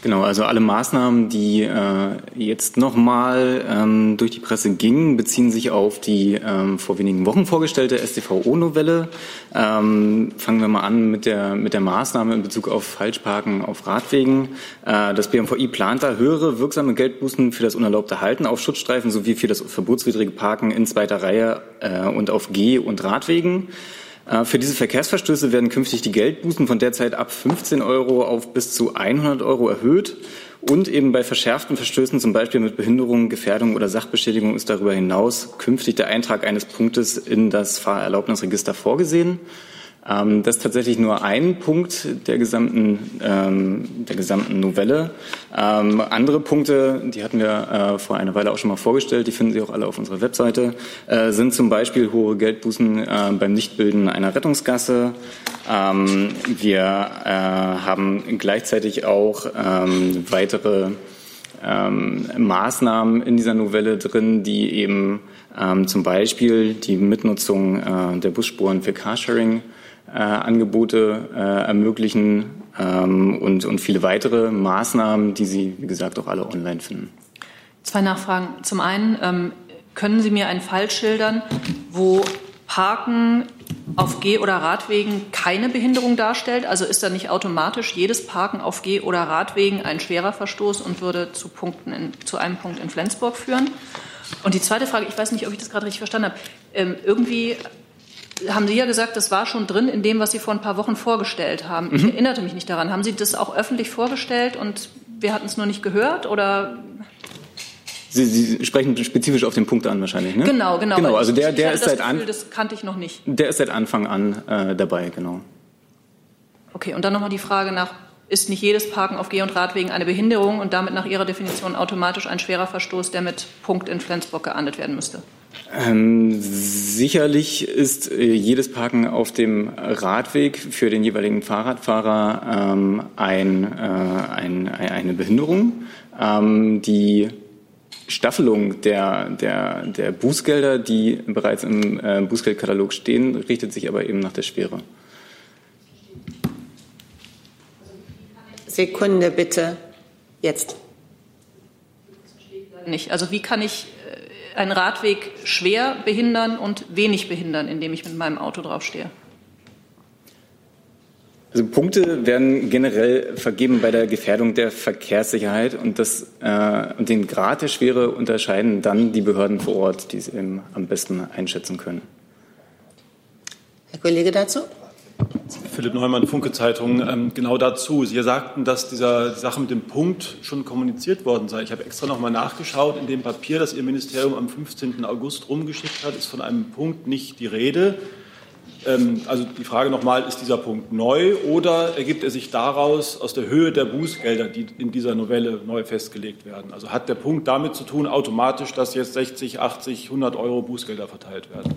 Genau, also alle Maßnahmen, die äh, jetzt nochmal ähm, durch die Presse gingen, beziehen sich auf die ähm, vor wenigen Wochen vorgestellte StVO-Novelle. Ähm, fangen wir mal an mit der, mit der Maßnahme in Bezug auf Falschparken auf Radwegen. Äh, das BMVI plant da höhere wirksame Geldbußen für das unerlaubte Halten auf Schutzstreifen sowie für das verbotswidrige Parken in zweiter Reihe äh, und auf Geh- und Radwegen. Äh, für diese Verkehrsverstöße werden künftig die Geldbußen von derzeit ab 15 Euro auf bis zu 100 Euro erhöht. Und eben bei verschärften Verstößen, zum Beispiel mit Behinderung, Gefährdung oder Sachbeschädigung, ist darüber hinaus künftig der Eintrag eines Punktes in das Fahrerlaubnisregister vorgesehen. Ähm, das ist tatsächlich nur ein Punkt der gesamten, ähm, der gesamten Novelle. Ähm, andere Punkte, die hatten wir äh, vor einer Weile auch schon mal vorgestellt, die finden Sie auch alle auf unserer Webseite, äh, sind zum Beispiel hohe Geldbußen äh, beim Nichtbilden einer Rettungsgasse. Ähm, wir äh, haben gleichzeitig auch ähm, weitere ähm, Maßnahmen in dieser Novelle drin, die eben zum Beispiel die Mitnutzung äh, der Busspuren für Carsharing äh, Angebote äh, ermöglichen ähm, und, und viele weitere Maßnahmen, die Sie, wie gesagt, auch alle online finden. Zwei Nachfragen. Zum einen, ähm, können Sie mir einen Fall schildern, wo Parken auf Geh- oder Radwegen keine Behinderung darstellt? Also ist da nicht automatisch jedes Parken auf Geh- oder Radwegen ein schwerer Verstoß und würde zu, Punkten in, zu einem Punkt in Flensburg führen? Und die zweite Frage, ich weiß nicht, ob ich das gerade richtig verstanden habe. Ähm, irgendwie haben Sie ja gesagt, das war schon drin in dem, was Sie vor ein paar Wochen vorgestellt haben. Ich mhm. erinnerte mich nicht daran. Haben Sie das auch öffentlich vorgestellt und wir hatten es nur nicht gehört oder? Sie, Sie, sprechen spezifisch auf den Punkt an wahrscheinlich, ne? Genau, genau. Genau, also der, der ist seit Gefühl, an, das kannte ich noch nicht. Der ist seit Anfang an äh, dabei, genau. Okay, und dann nochmal die Frage nach, ist nicht jedes Parken auf Geh- und Radwegen eine Behinderung und damit nach Ihrer Definition automatisch ein schwerer Verstoß, der mit Punkt in Flensburg geahndet werden müsste? Ähm, sicherlich ist äh, jedes Parken auf dem Radweg für den jeweiligen Fahrradfahrer ähm, ein, äh, ein, eine Behinderung. Ähm, die Staffelung der, der, der Bußgelder, die bereits im äh, Bußgeldkatalog stehen, richtet sich aber eben nach der Schwere. Sekunde bitte. Jetzt. Nicht. Also wie kann ich einen Radweg schwer behindern und wenig behindern, indem ich mit meinem Auto draufstehe? Also Punkte werden generell vergeben bei der Gefährdung der Verkehrssicherheit und, das, äh, und den Grad der Schwere unterscheiden dann die Behörden vor Ort, die es eben am besten einschätzen können. Herr Kollege dazu? Philipp Neumann, Funke Zeitung, ähm, genau dazu. Sie sagten, dass diese Sache mit dem Punkt schon kommuniziert worden sei. Ich habe extra noch mal nachgeschaut. In dem Papier, das Ihr Ministerium am 15. August rumgeschickt hat, ist von einem Punkt nicht die Rede. Ähm, also die Frage nochmal, ist dieser Punkt neu oder ergibt er sich daraus aus der Höhe der Bußgelder, die in dieser Novelle neu festgelegt werden? Also hat der Punkt damit zu tun, automatisch, dass jetzt 60, 80, 100 Euro Bußgelder verteilt werden?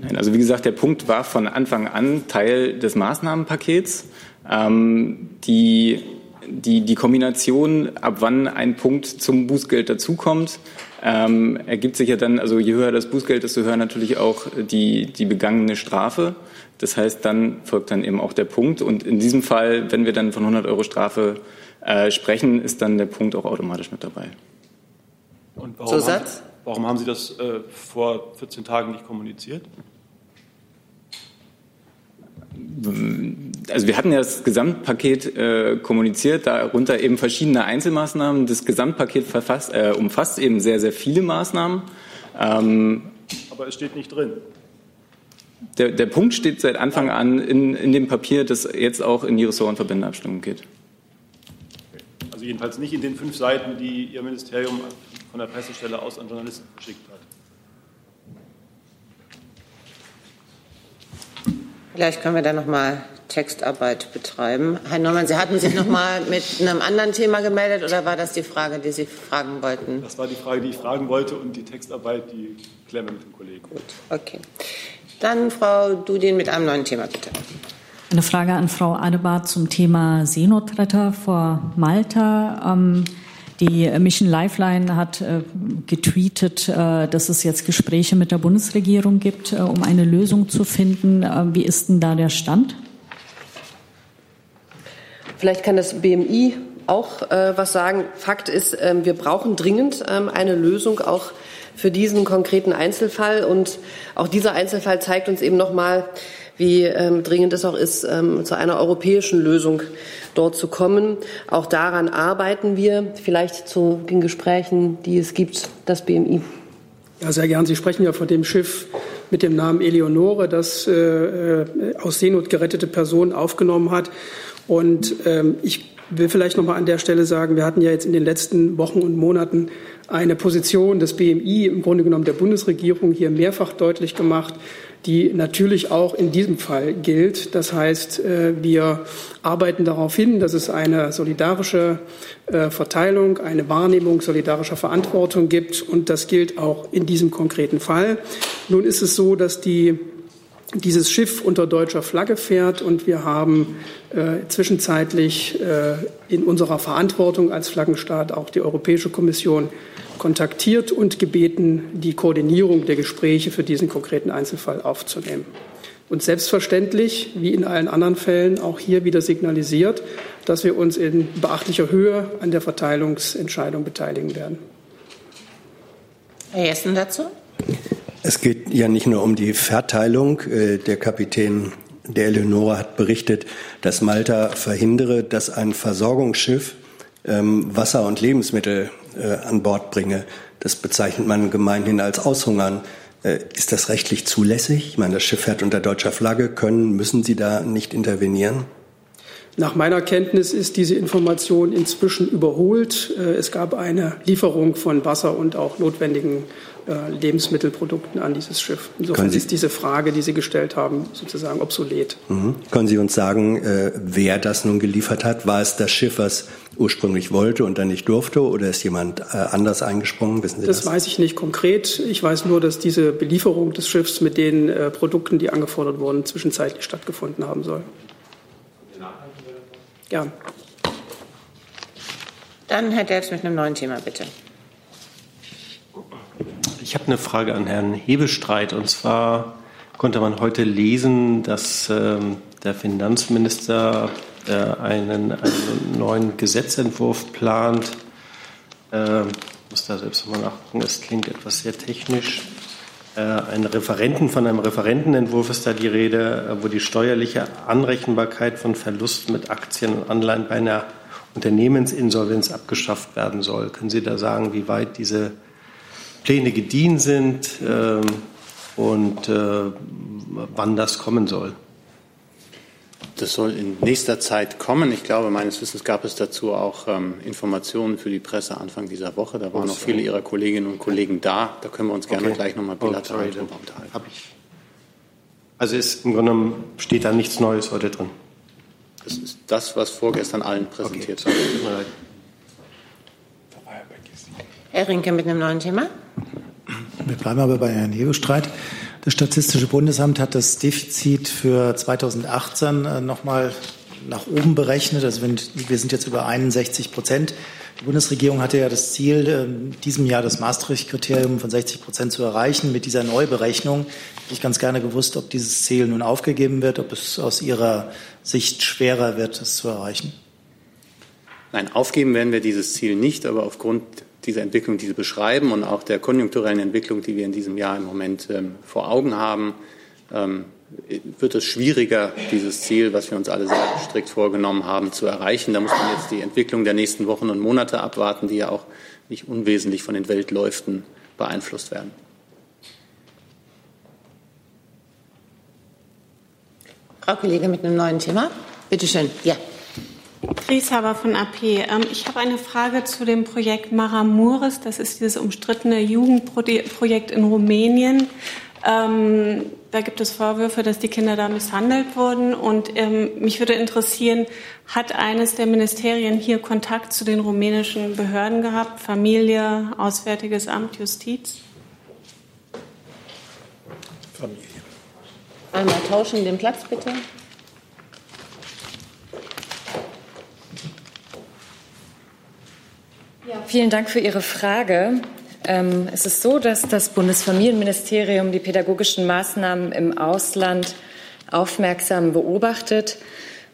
Nein, also wie gesagt, der Punkt war von Anfang an Teil des Maßnahmenpakets. Ähm, die, die, die Kombination, ab wann ein Punkt zum Bußgeld dazukommt, ähm, ergibt sich ja dann, also je höher das Bußgeld, desto höher natürlich auch die, die begangene Strafe. Das heißt, dann folgt dann eben auch der Punkt. Und in diesem Fall, wenn wir dann von 100 Euro Strafe äh, sprechen, ist dann der Punkt auch automatisch mit dabei. Und warum, Zusatz? Haben, warum haben Sie das äh, vor 14 Tagen nicht kommuniziert? also wir hatten ja das Gesamtpaket äh, kommuniziert, darunter eben verschiedene Einzelmaßnahmen. Das Gesamtpaket verfasst, äh, umfasst eben sehr, sehr viele Maßnahmen. Ähm, Aber es steht nicht drin. Der, der Punkt steht seit Anfang an in, in dem Papier, das jetzt auch in die Ressort- und Verbändeabstimmung geht. Also jedenfalls nicht in den fünf Seiten, die Ihr Ministerium von der Pressestelle aus an Journalisten geschickt hat. Vielleicht können wir da noch mal Textarbeit betreiben. Herr Neumann, Sie hatten sich noch mal mit einem anderen Thema gemeldet oder war das die Frage, die Sie fragen wollten? Das war die Frage, die ich fragen wollte und die Textarbeit, die klären wir mit dem Kollegen. Gut, okay. Dann Frau Dudin mit einem neuen Thema, bitte. Eine Frage an Frau Adebar zum Thema Seenotretter vor Malta. Ähm, die Mission Lifeline hat äh, getweetet, äh, dass es jetzt Gespräche mit der Bundesregierung gibt, äh, um eine Lösung zu finden. Wie ist denn da der Stand? Vielleicht kann das BMI auch was sagen. Fakt ist, ähm, wir brauchen dringend ähm, eine Lösung auch für diesen konkreten Einzelfall. Und auch dieser Einzelfall zeigt uns eben noch mal, wie ähm, dringend es auch ist, ähm, zu einer europäischen Lösung dort zu kommen. Auch daran arbeiten wir, vielleicht zu den Gesprächen, die es gibt, das BMI. Ja, sehr gern. Sie sprechen ja von dem Schiff mit dem Namen Eleonore, das äh, aus Seenot gerettete Person aufgenommen hat. Und ähm, ich will vielleicht noch mal an der Stelle sagen, wir hatten ja jetzt in den letzten Wochen und Monaten eine Position des BMI, im Grunde genommen der Bundesregierung, hier mehrfach deutlich gemacht, die natürlich auch in diesem Fall gilt. Das heißt, äh, wir arbeiten darauf hin, dass es eine solidarische äh, Verteilung, eine Wahrnehmung solidarischer Verantwortung gibt. Und das gilt auch in diesem konkreten Fall. Nun ist es so, dass die dieses Schiff unter deutscher Flagge fährt und wir haben äh, zwischenzeitlich äh, in unserer Verantwortung als Flaggenstaat auch die Europäische Kommission kontaktiert und gebeten, die Koordinierung der Gespräche für diesen konkreten Einzelfall aufzunehmen. Und selbstverständlich, wie in allen anderen Fällen, auch hier wieder signalisiert, dass wir uns in beachtlicher Höhe an der Verteilungsentscheidung beteiligen werden. Herr Jessen dazu? Es geht ja nicht nur um die Verteilung. Äh, der Kapitän der Eleonora hat berichtet, dass Malta verhindere, dass ein Versorgungsschiff ähm, Wasser und Lebensmittel äh, an Bord bringe. Das bezeichnet man gemeinhin als Aushungern. Äh, ist das rechtlich zulässig? Ich meine, das Schiff fährt unter deutscher Flagge. Können, müssen Sie da nicht intervenieren? Nach meiner Kenntnis ist diese Information inzwischen überholt. Es gab eine Lieferung von Wasser und auch notwendigen äh, Lebensmittelprodukten an dieses Schiff. Insofern ist diese Frage, die Sie gestellt haben, sozusagen obsolet. Mhm. Können Sie uns sagen, äh, wer das nun geliefert hat? War es das Schiff, was ursprünglich wollte und dann nicht durfte, oder ist jemand äh, anders eingesprungen? Wissen Sie das? Das weiß ich nicht konkret. Ich weiß nur, dass diese Belieferung des Schiffs mit den äh, Produkten, die angefordert wurden, zwischenzeitlich stattgefunden haben soll. Gern. Dann Herr Delfs mit einem neuen Thema, bitte. Ich habe eine Frage an Herrn Hebestreit. Und zwar konnte man heute lesen, dass äh, der Finanzminister äh, einen, einen, neuen Gesetzentwurf plant. Äh, ich muss da selbst mal nachgucken, es klingt etwas sehr technisch. Äh, ein Referenten, von einem Referentenentwurf ist da die Rede, äh, wo die steuerliche Anrechenbarkeit von Verlusten mit Aktien und Anleihen bei einer Unternehmensinsolvenz abgeschafft werden soll. Können Sie da sagen, wie weit diese Pläne gediehen sind äh, und äh, wann das kommen soll. Das soll in nächster Zeit kommen. Ich glaube, meines Wissens gab es dazu auch ähm, Informationen für die Presse Anfang dieser Woche. Da waren oh, noch viele Ihrer Kolleginnen und Kollegen da. Da können wir uns gerne okay. gleich nochmal bilateral oh, drüber unterhalten. Hab ich. Also ist im Grunde genommen steht da nichts Neues heute drin. Das ist das, was vorgestern allen präsentiert okay. wurde. Herr Rinke mit einem neuen Thema. Wir bleiben aber bei Herrn Hebestreit. Das Statistische Bundesamt hat das Defizit für 2018 äh, nochmal nach oben berechnet. Also wir sind jetzt über 61 Prozent. Die Bundesregierung hatte ja das Ziel, in ähm, diesem Jahr das Maastricht-Kriterium von 60 Prozent zu erreichen. Mit dieser Neuberechnung hätte ich ganz gerne gewusst, ob dieses Ziel nun aufgegeben wird, ob es aus Ihrer Sicht schwerer wird, es zu erreichen. Nein, aufgeben werden wir dieses Ziel nicht, aber aufgrund dieser Entwicklung, die Sie beschreiben und auch der konjunkturellen Entwicklung, die wir in diesem Jahr im Moment ähm, vor Augen haben, ähm, wird es schwieriger, dieses Ziel, was wir uns alle sehr strikt vorgenommen haben, zu erreichen. Da muss man jetzt die Entwicklung der nächsten Wochen und Monate abwarten, die ja auch nicht unwesentlich von den Weltläuften beeinflusst werden. Frau Kollegin mit einem neuen Thema. Bitte schön. Ja. Grieshaber von AP. Ähm, ich habe eine Frage zu dem Projekt Maramuris. Das ist dieses umstrittene Jugendprojekt in Rumänien. Ähm, da gibt es Vorwürfe, dass die Kinder da misshandelt wurden. Und ähm, mich würde interessieren, hat eines der Ministerien hier Kontakt zu den rumänischen Behörden gehabt? Familie, Auswärtiges Amt, Justiz? Familie. Einmal tauschen den Platz, bitte. Vielen Dank für Ihre Frage. Ähm, es ist so, dass das Bundesfamilienministerium die pädagogischen Maßnahmen im Ausland aufmerksam beobachtet.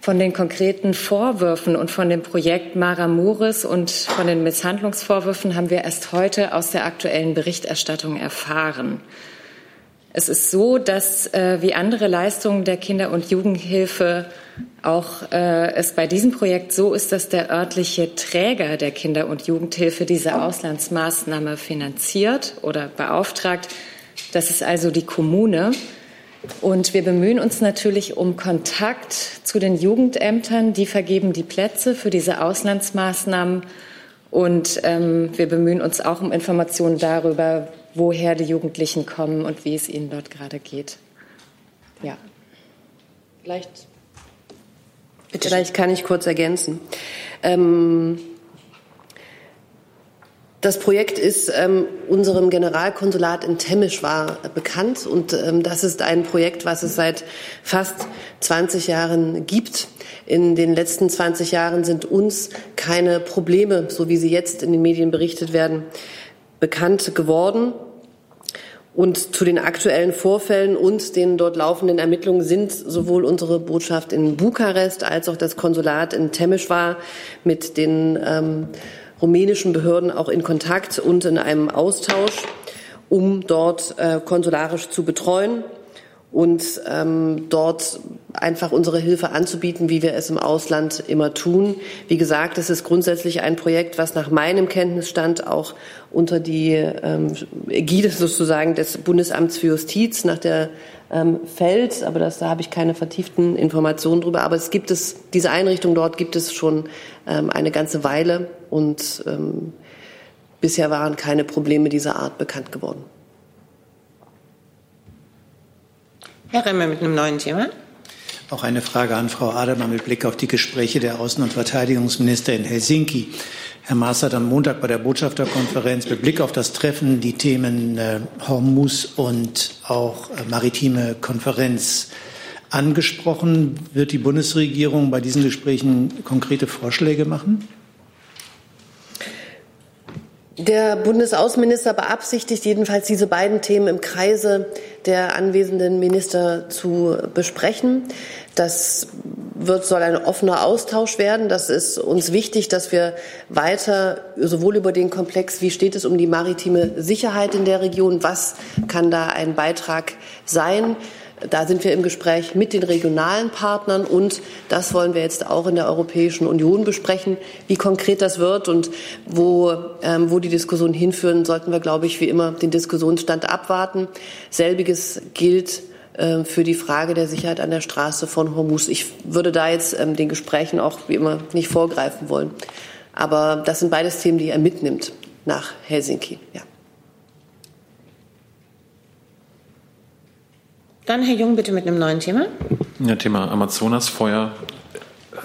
Von den konkreten Vorwürfen und von dem Projekt Mara Muris und von den Misshandlungsvorwürfen haben wir erst heute aus der aktuellen Berichterstattung erfahren. Es ist so, dass äh, wie andere Leistungen der Kinder- und Jugendhilfe auch äh, es bei diesem Projekt so ist, dass der örtliche Träger der Kinder- und Jugendhilfe diese Auslandsmaßnahme finanziert oder beauftragt. Das ist also die Kommune. Und wir bemühen uns natürlich um Kontakt zu den Jugendämtern. Die vergeben die Plätze für diese Auslandsmaßnahmen. Und ähm, wir bemühen uns auch um Informationen darüber, woher die Jugendlichen kommen und wie es ihnen dort gerade geht. Ja. Vielleicht, vielleicht kann ich kurz ergänzen. Ähm, das Projekt ist ähm, unserem Generalkonsulat in Temeschwar bekannt und ähm, das ist ein Projekt, was es seit fast 20 Jahren gibt. In den letzten 20 Jahren sind uns keine Probleme, so wie sie jetzt in den Medien berichtet werden, bekannt geworden. Und zu den aktuellen Vorfällen und den dort laufenden Ermittlungen sind sowohl unsere Botschaft in Bukarest als auch das Konsulat in Temeschwar mit den ähm, rumänischen Behörden auch in Kontakt und in einem Austausch, um dort äh, konsularisch zu betreuen und ähm, dort einfach unsere Hilfe anzubieten, wie wir es im Ausland immer tun. Wie gesagt, es ist grundsätzlich ein Projekt, was nach meinem Kenntnisstand auch unter die ähm, Ägide sozusagen des Bundesamts für Justiz nach der ähm, fällt. Aber das, da habe ich keine vertieften Informationen drüber. Aber es gibt es, diese Einrichtung dort gibt es schon ähm, eine ganze Weile und ähm, bisher waren keine Probleme dieser Art bekannt geworden. Herr Remmer mit einem neuen Thema. Auch eine Frage an Frau Ademann mit Blick auf die Gespräche der Außen- und Verteidigungsminister in Helsinki. Herr Maas hat am Montag bei der Botschafterkonferenz mit Blick auf das Treffen die Themen äh, Hormuz und auch äh, maritime Konferenz angesprochen. Wird die Bundesregierung bei diesen Gesprächen konkrete Vorschläge machen? Der Bundesaußenminister beabsichtigt jedenfalls, diese beiden Themen im Kreise der anwesenden Minister zu besprechen. Das wird, soll ein offener Austausch werden. Das ist uns wichtig, dass wir weiter sowohl über den Komplex, wie steht es um die maritime Sicherheit in der Region, was kann da ein Beitrag sein, da sind wir im Gespräch mit den regionalen Partnern und das wollen wir jetzt auch in der Europäischen Union besprechen. Wie konkret das wird und wo, ähm, wo die Diskussion hinführen, sollten wir, glaube ich, wie immer den Diskussionsstand abwarten. Selbiges gilt äh, für die Frage der Sicherheit an der Straße von Hormuz. Ich würde da jetzt ähm, den Gesprächen auch wie immer nicht vorgreifen wollen. Aber das sind beides Themen, die er mitnimmt nach Helsinki. Ja. Dann Herr Jung, bitte mit einem neuen Thema. Ja, Thema Amazonasfeuer.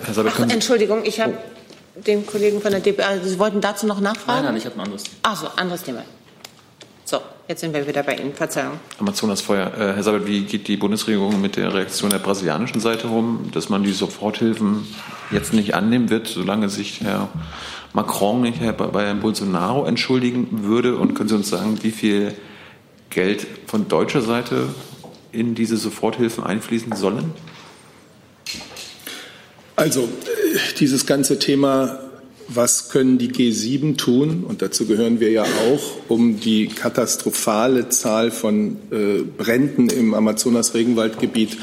Herr Sabel, Ach, Entschuldigung, ich habe oh. den Kollegen von der DPA, also Sie wollten dazu noch nachfragen? Nein, nein, ich habe ein anderes. Ach so, anderes Thema. So, jetzt sind wir wieder bei Ihnen. Verzeihung. Amazonasfeuer. Äh, Herr Sabel, wie geht die Bundesregierung mit der Reaktion der brasilianischen Seite um, dass man die Soforthilfen jetzt nicht annehmen wird, solange sich Herr Macron nicht bei Herrn Bolsonaro entschuldigen würde? Und können Sie uns sagen, wie viel Geld von deutscher Seite in diese Soforthilfen einfließen sollen? Also dieses ganze Thema, was können die G7 tun, und dazu gehören wir ja auch, um die katastrophale Zahl von äh, Bränden im Amazonas-Regenwaldgebiet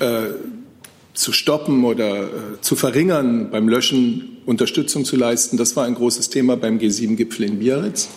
äh, zu stoppen oder äh, zu verringern, beim Löschen Unterstützung zu leisten. Das war ein großes Thema beim G7-Gipfel in Biarritz.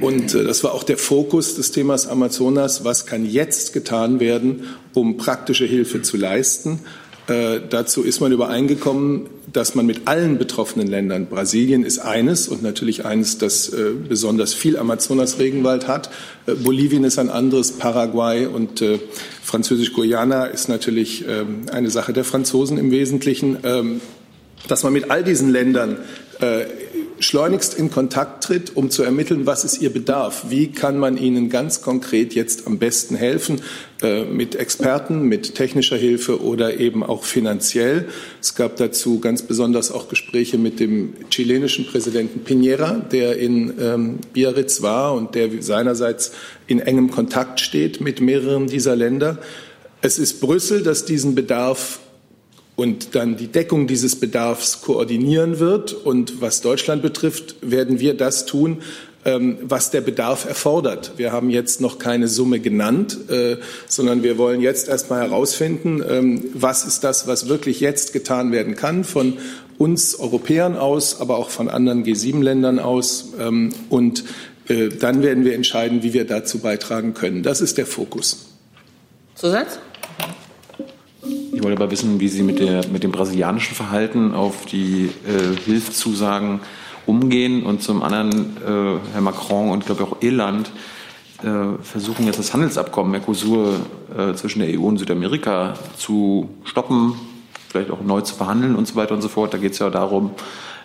Und äh, das war auch der Fokus des Themas Amazonas. Was kann jetzt getan werden, um praktische Hilfe zu leisten? Äh, dazu ist man übereingekommen, dass man mit allen betroffenen Ländern, Brasilien ist eines und natürlich eines, das äh, besonders viel Amazonas-Regenwald hat, äh, Bolivien ist ein anderes, Paraguay und äh, Französisch-Guyana ist natürlich ähm, eine Sache der Franzosen im Wesentlichen, ähm, dass man mit all diesen Ländern äh, schleunigst in Kontakt tritt, um zu ermitteln, was ist ihr Bedarf, wie kann man ihnen ganz konkret jetzt am besten helfen, äh, mit Experten, mit technischer Hilfe oder eben auch finanziell. Es gab dazu ganz besonders auch Gespräche mit dem chilenischen Präsidenten Piñera, der in ähm, Biarritz war und der seinerseits in engem Kontakt steht mit mehreren dieser Länder. Es ist Brüssel, das diesen Bedarf und dann die Deckung dieses Bedarfs koordinieren wird. Und was Deutschland betrifft, werden wir das tun, ähm, was der Bedarf erfordert. Wir haben jetzt noch keine Summe genannt, äh, sondern wir wollen jetzt erst mal herausfinden, ähm, was ist das, was wirklich jetzt getan werden kann von uns Europäern aus, aber auch von anderen G7-Ländern aus. Ähm, und Äh, dann werden wir entscheiden, wie wir dazu beitragen können. Das ist der Fokus. Zusatz? Wollte aber wissen, wie Sie mit, der, mit dem brasilianischen Verhalten auf die äh, Hilfszusagen umgehen. Und zum anderen, äh, Herr Macron und glaube ich auch Irland äh, versuchen jetzt das Handelsabkommen Mercosur äh, zwischen der EU und Südamerika zu stoppen, vielleicht auch neu zu verhandeln und so weiter und so fort. Da geht es ja darum,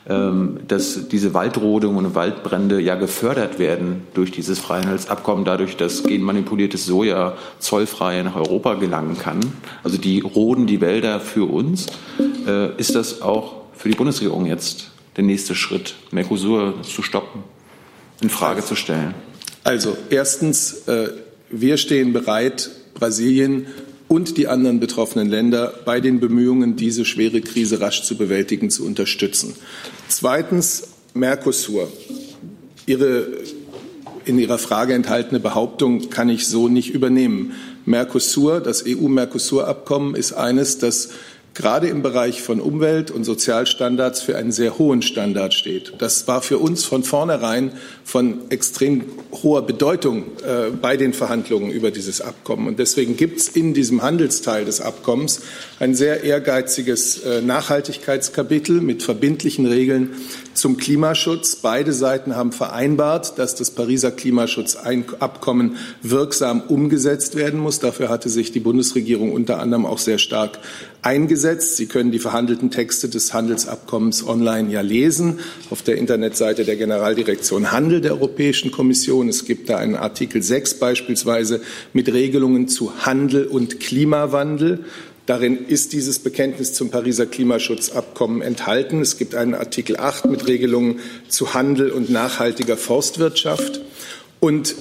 dass diese Waldrodung und Waldbrände ja gefördert werden durch dieses Freihandelsabkommen, dadurch, dass genmanipuliertes Soja zollfrei nach Europa gelangen kann. Also die roden die Wälder für uns. Äh, ist das auch für die Bundesregierung jetzt der nächste Schritt, Mercosur zu stoppen, in Frage zu stellen? Also erstens, äh, wir stehen bereit, Brasilien und die anderen betroffenen Länder bei den Bemühungen, diese schwere Krise rasch zu bewältigen, zu unterstützen. Zweitens, Mercosur. Ihre in Ihrer Frage enthaltene Behauptung kann ich so nicht übernehmen. Mercosur, das EU-Mercosur-Abkommen, ist eines, das gerade im Bereich von Umwelt- und Sozialstandards für einen sehr hohen Standard steht. Das war für uns von vornherein von extrem hoher Bedeutung äh, bei den Verhandlungen über dieses Abkommen. Und deswegen gibt es in diesem Handelsteil des Abkommens ein sehr ehrgeiziges äh, Nachhaltigkeitskapitel mit verbindlichen Regeln zum Klimaschutz. Beide Seiten haben vereinbart, dass das Pariser Klimaschutzabkommen wirksam umgesetzt werden muss. Dafür hatte sich die Bundesregierung unter anderem auch sehr stark eingesetzt. Sie können die verhandelten Texte des Handelsabkommens online ja lesen auf der Internetseite der Generaldirektion Handel der Europäischen Kommission. Es gibt da einen Artikel 6 beispielsweise mit Regelungen zu Handel und Klimawandel. Darin ist dieses Bekenntnis zum Pariser Klimaschutzabkommen enthalten. Es gibt einen Artikel 8 mit Regelungen zu Handel und nachhaltiger Forstwirtschaft. Und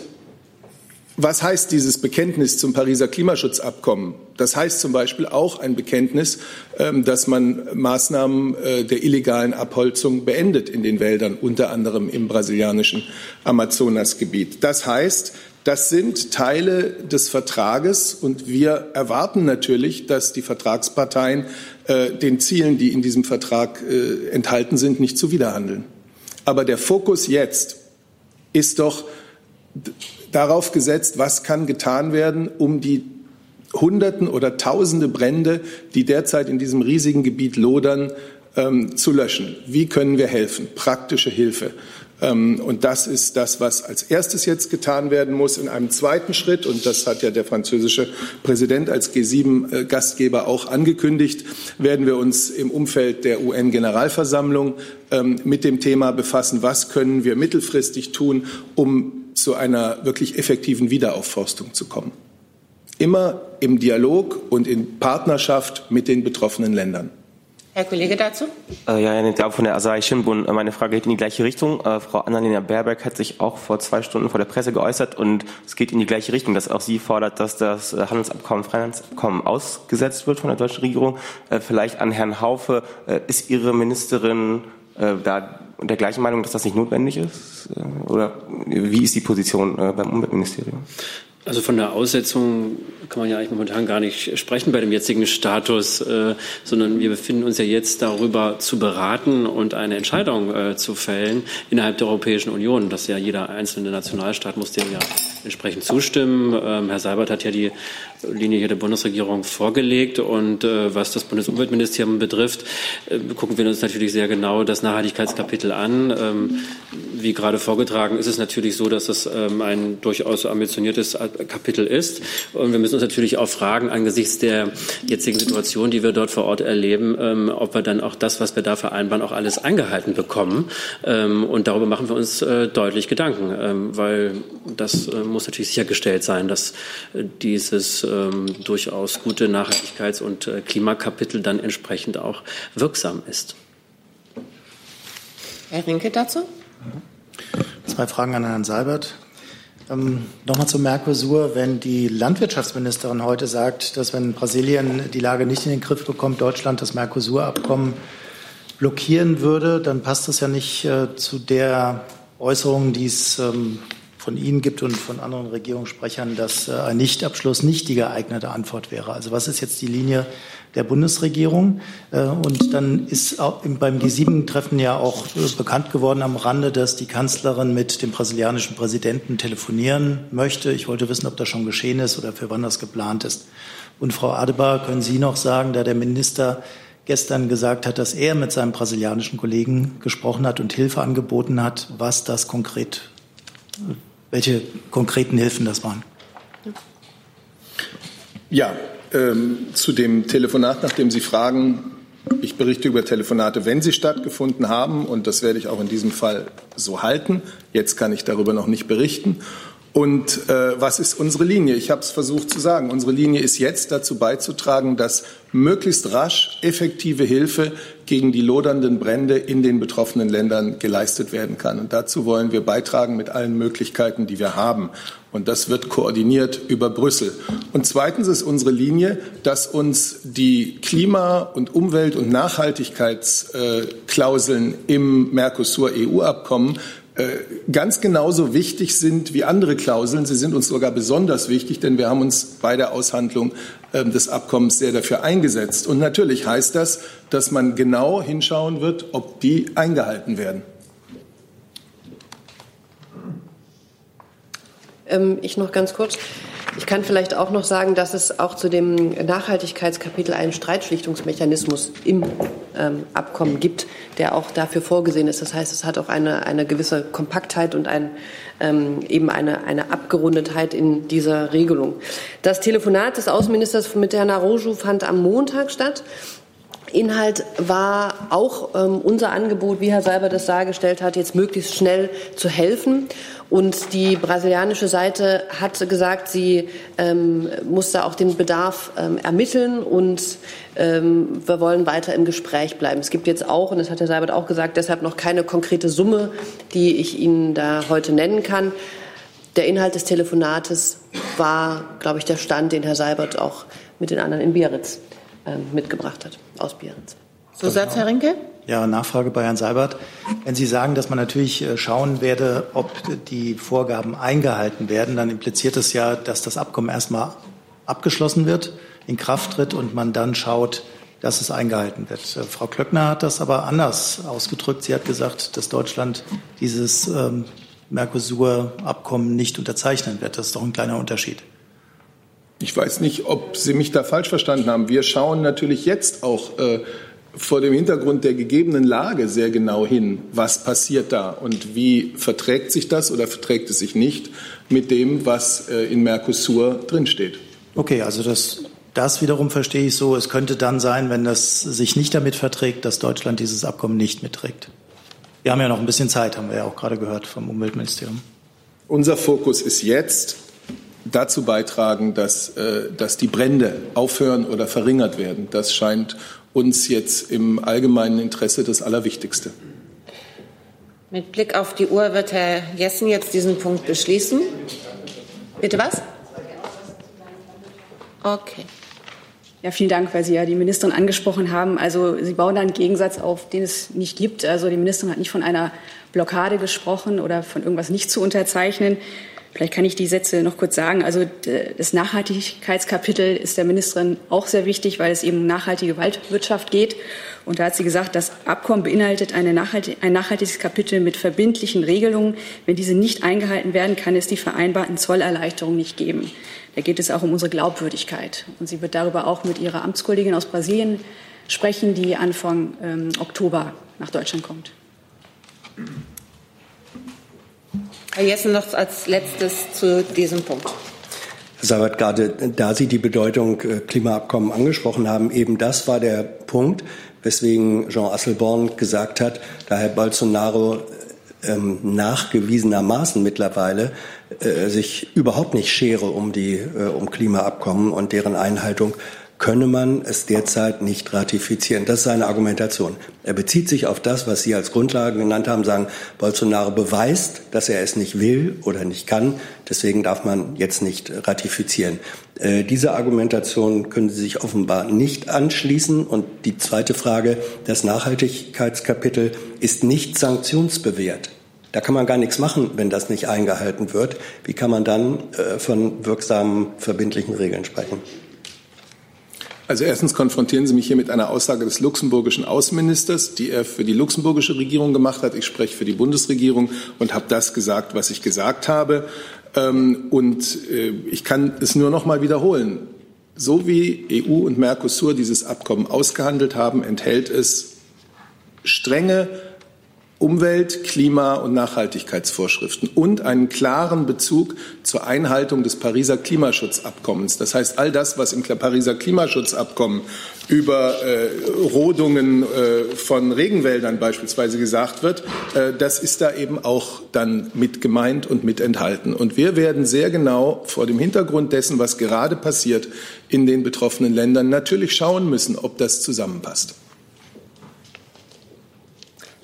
was heißt dieses Bekenntnis zum Pariser Klimaschutzabkommen? Das heißt zum Beispiel auch ein Bekenntnis, ähm, dass man Maßnahmen äh, der illegalen Abholzung beendet in den Wäldern, unter anderem im brasilianischen Amazonasgebiet. Das heißt, das sind Teile des Vertrages und wir erwarten natürlich, dass die Vertragsparteien äh, den Zielen, die in diesem Vertrag äh, enthalten sind, nicht zuwiderhandeln. Aber der Fokus jetzt ist doch darauf gesetzt, was kann getan werden, um die Hunderten oder Tausende Brände, die derzeit in diesem riesigen Gebiet lodern, ähm, zu löschen. Wie können wir helfen? Praktische Hilfe. Ähm, und das ist das, was als erstes jetzt getan werden muss. In einem zweiten Schritt, und das hat ja der französische Präsident als G7-Gastgeber auch angekündigt, werden wir uns im Umfeld der UN-Generalversammlung ähm, mit dem Thema befassen, was können wir mittelfristig tun, um zu einer wirklich effektiven Wiederaufforstung zu kommen. Immer im Dialog und in Partnerschaft mit den betroffenen Ländern. Herr Kollege dazu? Äh, ja, Herr Diab von der Asahi Shimbun. Äh, meine Frage geht in die gleiche Richtung. Äh, Frau Annalena Baerbeck hat sich auch vor zwei Stunden vor der Presse geäußert und es geht in die gleiche Richtung, dass auch sie fordert, dass das äh, Handelsabkommen, Freihandelsabkommen ausgesetzt wird von der deutschen Regierung. Äh, vielleicht an Herrn Haufe. Äh, ist Ihre Ministerin da der gleichen Meinung, dass das nicht notwendig ist? Oder wie ist die Position beim Umweltministerium? Also von der Aussetzung kann man ja eigentlich momentan gar nicht sprechen bei dem jetzigen Status, äh, sondern wir befinden uns ja jetzt darüber zu beraten und eine Entscheidung äh, zu fällen innerhalb der Europäischen Union. Das ja jeder einzelne Nationalstaat muss dem ja entsprechend zustimmen. Ähm, Herr Seibert hat ja die Linie hier der Bundesregierung vorgelegt und äh, was das Bundesumweltministerium betrifft, äh, gucken wir uns natürlich sehr genau das Nachhaltigkeitskapitel an. Ähm, wie gerade vorgetragen ist es natürlich so, dass es ähm, ein durchaus ambitioniertes Kapitel ist. Und wir müssen uns natürlich auch fragen, angesichts der jetzigen Situation, die wir dort vor Ort erleben, ähm, ob wir dann auch das, was wir da vereinbaren, auch alles eingehalten bekommen. Ähm, und darüber machen wir uns äh, deutlich Gedanken, ähm, weil das äh, muss natürlich sichergestellt sein, dass äh, dieses ähm, durchaus gute Nachhaltigkeits- und äh, Klimakapitel dann entsprechend auch wirksam ist. Herr Rinke dazu? Zwei Fragen an Herrn Seibert. Ähm, Nochmal zum Mercosur. Wenn die Landwirtschaftsministerin heute sagt, dass wenn Brasilien die Lage nicht in den Griff bekommt, Deutschland das Mercosur-Abkommen blockieren würde, dann passt das ja nicht äh, zu der Äußerung, die es ähm, von Ihnen gibt und von anderen Regierungssprechern, dass äh, ein Nichtabschluss nicht die geeignete Antwort wäre. Also was ist jetzt die Linie der Bundesregierung? Äh, und dann ist beim G7-Treffen ja auch äh, bekannt geworden am Rande, dass die Kanzlerin mit dem brasilianischen Präsidenten telefonieren möchte. Ich wollte wissen, ob das schon geschehen ist oder für wann das geplant ist. Und Frau Adebar, können Sie noch sagen, da der Minister gestern gesagt hat, dass er mit seinem brasilianischen Kollegen gesprochen hat und Hilfe angeboten hat, was das konkret welche konkreten Hilfen das waren. Ja, ähm, zu dem Telefonat, nach dem Sie fragen, ich berichte über Telefonate, wenn sie stattgefunden haben, und das werde ich auch in diesem Fall so halten. Jetzt kann ich darüber noch nicht berichten. Und äh, was ist unsere Linie? Ich habe es versucht zu sagen. Unsere Linie ist jetzt dazu beizutragen, dass möglichst rasch effektive Hilfe gegen die lodernden Brände in den betroffenen Ländern geleistet werden kann. Und dazu wollen wir beitragen mit allen Möglichkeiten, die wir haben. Und das wird koordiniert über Brüssel. Und zweitens ist unsere Linie, dass uns die Klima- und Umwelt- und Nachhaltigkeitsklauseln im Mercosur-EU-Abkommen äh, ganz genauso wichtig sind wie andere Klauseln. Sie sind uns sogar besonders wichtig, denn wir haben uns bei der Aushandlung ähm, des Abkommens sehr dafür eingesetzt. Und natürlich heißt das, dass man genau hinschauen wird, ob die eingehalten werden. Ähm, ich noch ganz kurz. Ich kann vielleicht auch noch sagen, dass es auch zu dem Nachhaltigkeitskapitel einen Streitschlichtungsmechanismus im ähm, Abkommen gibt, der auch dafür vorgesehen ist. Das heißt, es hat auch eine, eine gewisse Kompaktheit und ein, ähm, eben eine, eine Abgerundetheit in dieser Regelung. Das Telefonat des Außenministers mit Herrn Aroju fand am Montag statt. Inhalt war auch ähm, unser Angebot, wie Herr Seiber das dargestellt hat, jetzt möglichst schnell zu helfen. Und die brasilianische Seite hat gesagt, sie ähm, muss da auch den Bedarf ähm, ermitteln und ähm, wir wollen weiter im Gespräch bleiben. Es gibt jetzt auch, und das hat Herr Seibert auch gesagt, deshalb noch keine konkrete Summe, die ich Ihnen da heute nennen kann. Der Inhalt des Telefonates war, glaube ich, der Stand, den Herr Seibert auch mit den anderen in Biarritz äh, mitgebracht hat, aus Biarritz. Zusatz, Herr Rinke? Ja, Nachfrage bei Herrn Seibert. Wenn Sie sagen, dass man natürlich äh, schauen werde, ob die Vorgaben eingehalten werden, dann impliziert das ja, dass das Abkommen erstmal abgeschlossen wird, in Kraft tritt und man dann schaut, dass es eingehalten wird. Äh, Frau Klöckner hat das aber anders ausgedrückt. Sie hat gesagt, dass Deutschland dieses ähm, Mercosur-Abkommen nicht unterzeichnen wird. Das ist doch ein kleiner Unterschied. Ich weiß nicht, ob Sie mich da falsch verstanden haben. Wir schauen natürlich jetzt auch äh, vor dem Hintergrund der gegebenen Lage sehr genau hin, was passiert da und wie verträgt sich das oder verträgt es sich nicht mit dem, was äh, in Mercosur drinsteht. Okay, also das, das wiederum verstehe ich so. Es könnte dann sein, wenn das sich nicht damit verträgt, dass Deutschland dieses Abkommen nicht mitträgt. Wir haben ja noch ein bisschen Zeit, haben wir ja auch gerade gehört vom Umweltministerium. Unser Fokus ist jetzt, dazu beitragen, dass, äh, dass die Brände aufhören oder verringert werden. Das scheint uns jetzt im allgemeinen Interesse das Allerwichtigste. Mit Blick auf die Uhr wird Herr Jessen jetzt diesen Punkt beschließen. Bitte was? Okay. Ja, vielen Dank, weil Sie ja die Ministerin angesprochen haben. Also Sie bauen da einen Gegensatz auf, den es nicht gibt. Also die Ministerin hat nicht von einer Blockade gesprochen oder von irgendwas nicht zu unterzeichnen. Vielleicht kann ich die Sätze noch kurz sagen. Also das Nachhaltigkeitskapitel ist der Ministerin auch sehr wichtig, weil es eben um nachhaltige Waldwirtschaft geht. Und da hat sie gesagt, das Abkommen beinhaltet nachhaltig, ein nachhaltiges Kapitel mit verbindlichen Regelungen. Wenn diese nicht eingehalten werden, kann es die vereinbarten Zollerleichterungen nicht geben. Da geht es auch um unsere Glaubwürdigkeit. Und sie wird darüber auch mit ihrer Amtskollegin aus Brasilien sprechen, die Anfang ähm, Oktober nach Deutschland kommt. Herr Jessen noch als letztes zu diesem Punkt. Herr Sabat, gerade da Sie die Bedeutung äh, Klimaabkommen angesprochen haben, eben das war der Punkt, weswegen Jean Asselborn gesagt hat, da Herr Bolsonaro ähm, nachgewiesenermaßen mittlerweile äh, sich überhaupt nicht schere um die äh, um Klimaabkommen und deren Einhaltung könne man es derzeit nicht ratifizieren. Das ist seine Argumentation. Er bezieht sich auf das, was Sie als Grundlage genannt haben, sagen, Bolsonaro beweist, dass er es nicht will oder nicht kann. Deswegen darf man jetzt nicht ratifizieren. Äh, diese Argumentation können Sie sich offenbar nicht anschließen. Und die zweite Frage, das Nachhaltigkeitskapitel ist nicht sanktionsbewährt. Da kann man gar nichts machen, wenn das nicht eingehalten wird. Wie kann man dann äh, von wirksamen, verbindlichen Regeln sprechen? Also erstens konfrontieren Sie mich hier mit einer Aussage des luxemburgischen Außenministers, die er für die luxemburgische Regierung gemacht hat. Ich spreche für die Bundesregierung und habe das gesagt, was ich gesagt habe. Ähm, und äh, ich kann es nur noch mal wiederholen. So wie EU und Mercosur dieses Abkommen ausgehandelt haben, enthält es strenge Umwelt-, Klima- und Nachhaltigkeitsvorschriften und einen klaren Bezug zur Einhaltung des Pariser Klimaschutzabkommens. Das heißt, all das, was im Pariser Klimaschutzabkommen über äh, Rodungen äh, von Regenwäldern beispielsweise gesagt wird, äh, das ist da eben auch dann mit gemeint und mit enthalten. Und wir werden sehr genau vor dem Hintergrund dessen, was gerade passiert in den betroffenen Ländern, natürlich schauen müssen, ob das zusammenpasst.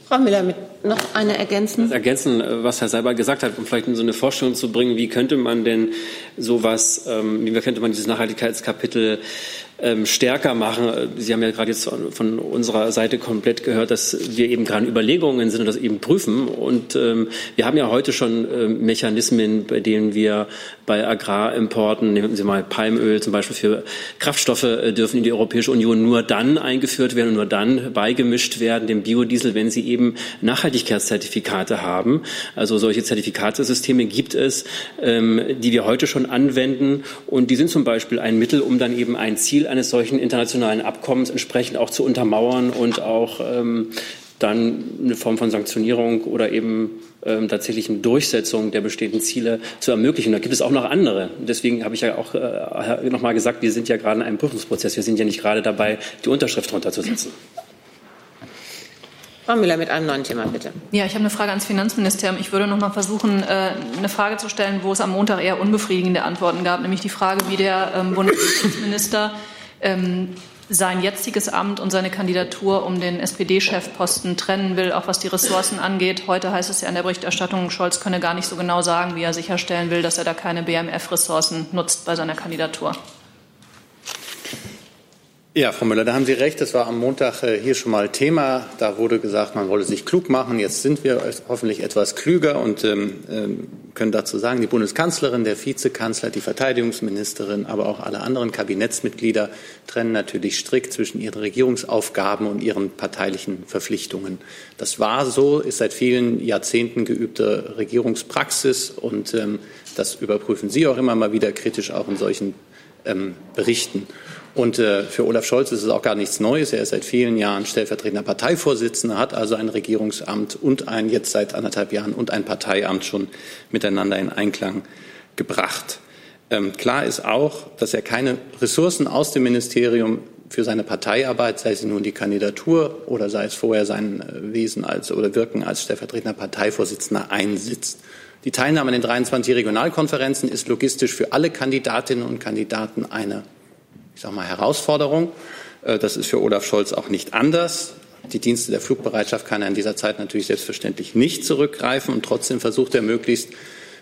Frau Müller, mit noch eine Ergänzung. Ergänzen, äh, was Herr Seibert gesagt hat, um vielleicht so eine Vorstellung zu bringen, wie könnte man denn sowas, ähm, wie könnte man dieses Nachhaltigkeitskapitel ähm, stärker machen. Sie haben ja gerade jetzt von unserer Seite komplett gehört, dass wir eben gerade Überlegungen sind und das eben prüfen. Und ähm, wir haben ja heute schon ähm, Mechanismen, bei denen wir bei Agrarimporten, nehmen Sie mal Palmöl zum Beispiel für Kraftstoffe, äh, dürfen in die Europäische Union nur dann eingeführt werden und nur dann beigemischt werden, dem Biodiesel, wenn sie eben Nachhaltigkeitszertifikate haben. Also solche Zertifikatesysteme gibt es, ähm, die wir heute schon anwenden. Und die sind zum Beispiel ein Mittel, um dann eben ein Ziel eines solchen internationalen Abkommens entsprechend auch zu untermauern und auch ähm, dann eine Form von Sanktionierung oder eben ähm, tatsächlichen Durchsetzung der bestehenden Ziele zu ermöglichen. Da gibt es auch noch andere. Deswegen habe ich ja auch äh, noch mal gesagt, wir sind ja gerade in einem Prüfungsprozess. Wir sind ja nicht gerade dabei, die Unterschrift runterzusetzen. Frau Müller mit einem neuen Thema, bitte. Ja, ich habe eine Frage ans Finanzministerium. Ich würde noch mal versuchen, äh, eine Frage zu stellen, wo es am Montag eher unbefriedigende Antworten gab, nämlich die Frage, wie der ähm, Bundesminister ähm, sein jetziges Amt und seine Kandidatur um den SPD-Chefposten trennen will, auch was die Ressourcen angeht. Heute heißt es ja in der Berichterstattung, Scholz könne gar nicht so genau sagen, wie er sicherstellen will, dass er da keine BMF-Ressourcen nutzt bei seiner Kandidatur. Ja, Frau Müller, da haben Sie recht. Das war am Montag äh, hier schon mal Thema. Da wurde gesagt, man wolle sich klug machen. Jetzt sind wir hoffentlich etwas klüger und ähm, ähm, können dazu sagen, die Bundeskanzlerin, der Vizekanzler, die Verteidigungsministerin, aber auch alle anderen Kabinettsmitglieder trennen natürlich strikt zwischen ihren Regierungsaufgaben und ihren parteilichen Verpflichtungen. Das war so, ist seit vielen Jahrzehnten geübte Regierungspraxis und ähm, das überprüfen Sie auch immer mal wieder kritisch, auch in solchen Berichten. Und äh, für Olaf Scholz ist es auch gar nichts Neues. Er ist seit vielen Jahren stellvertretender Parteivorsitzender, hat also ein Regierungsamt und ein jetzt seit anderthalb Jahren und ein Parteiamt schon miteinander in Einklang gebracht. Ähm, klar ist auch, dass er keine Ressourcen aus dem Ministerium für seine Parteiarbeit, sei es nun die Kandidatur oder sei es vorher sein äh, Wesen als oder Wirken als stellvertretender Parteivorsitzender einsitzt. Die Teilnahme an den 23 Regionalkonferenzen ist logistisch für alle Kandidatinnen und Kandidaten eine ich sage mal, Herausforderung. Äh, das ist für Olaf Scholz auch nicht anders. Die Dienste der Flugbereitschaft kann er in dieser Zeit natürlich selbstverständlich nicht zurückgreifen und trotzdem versucht er möglichst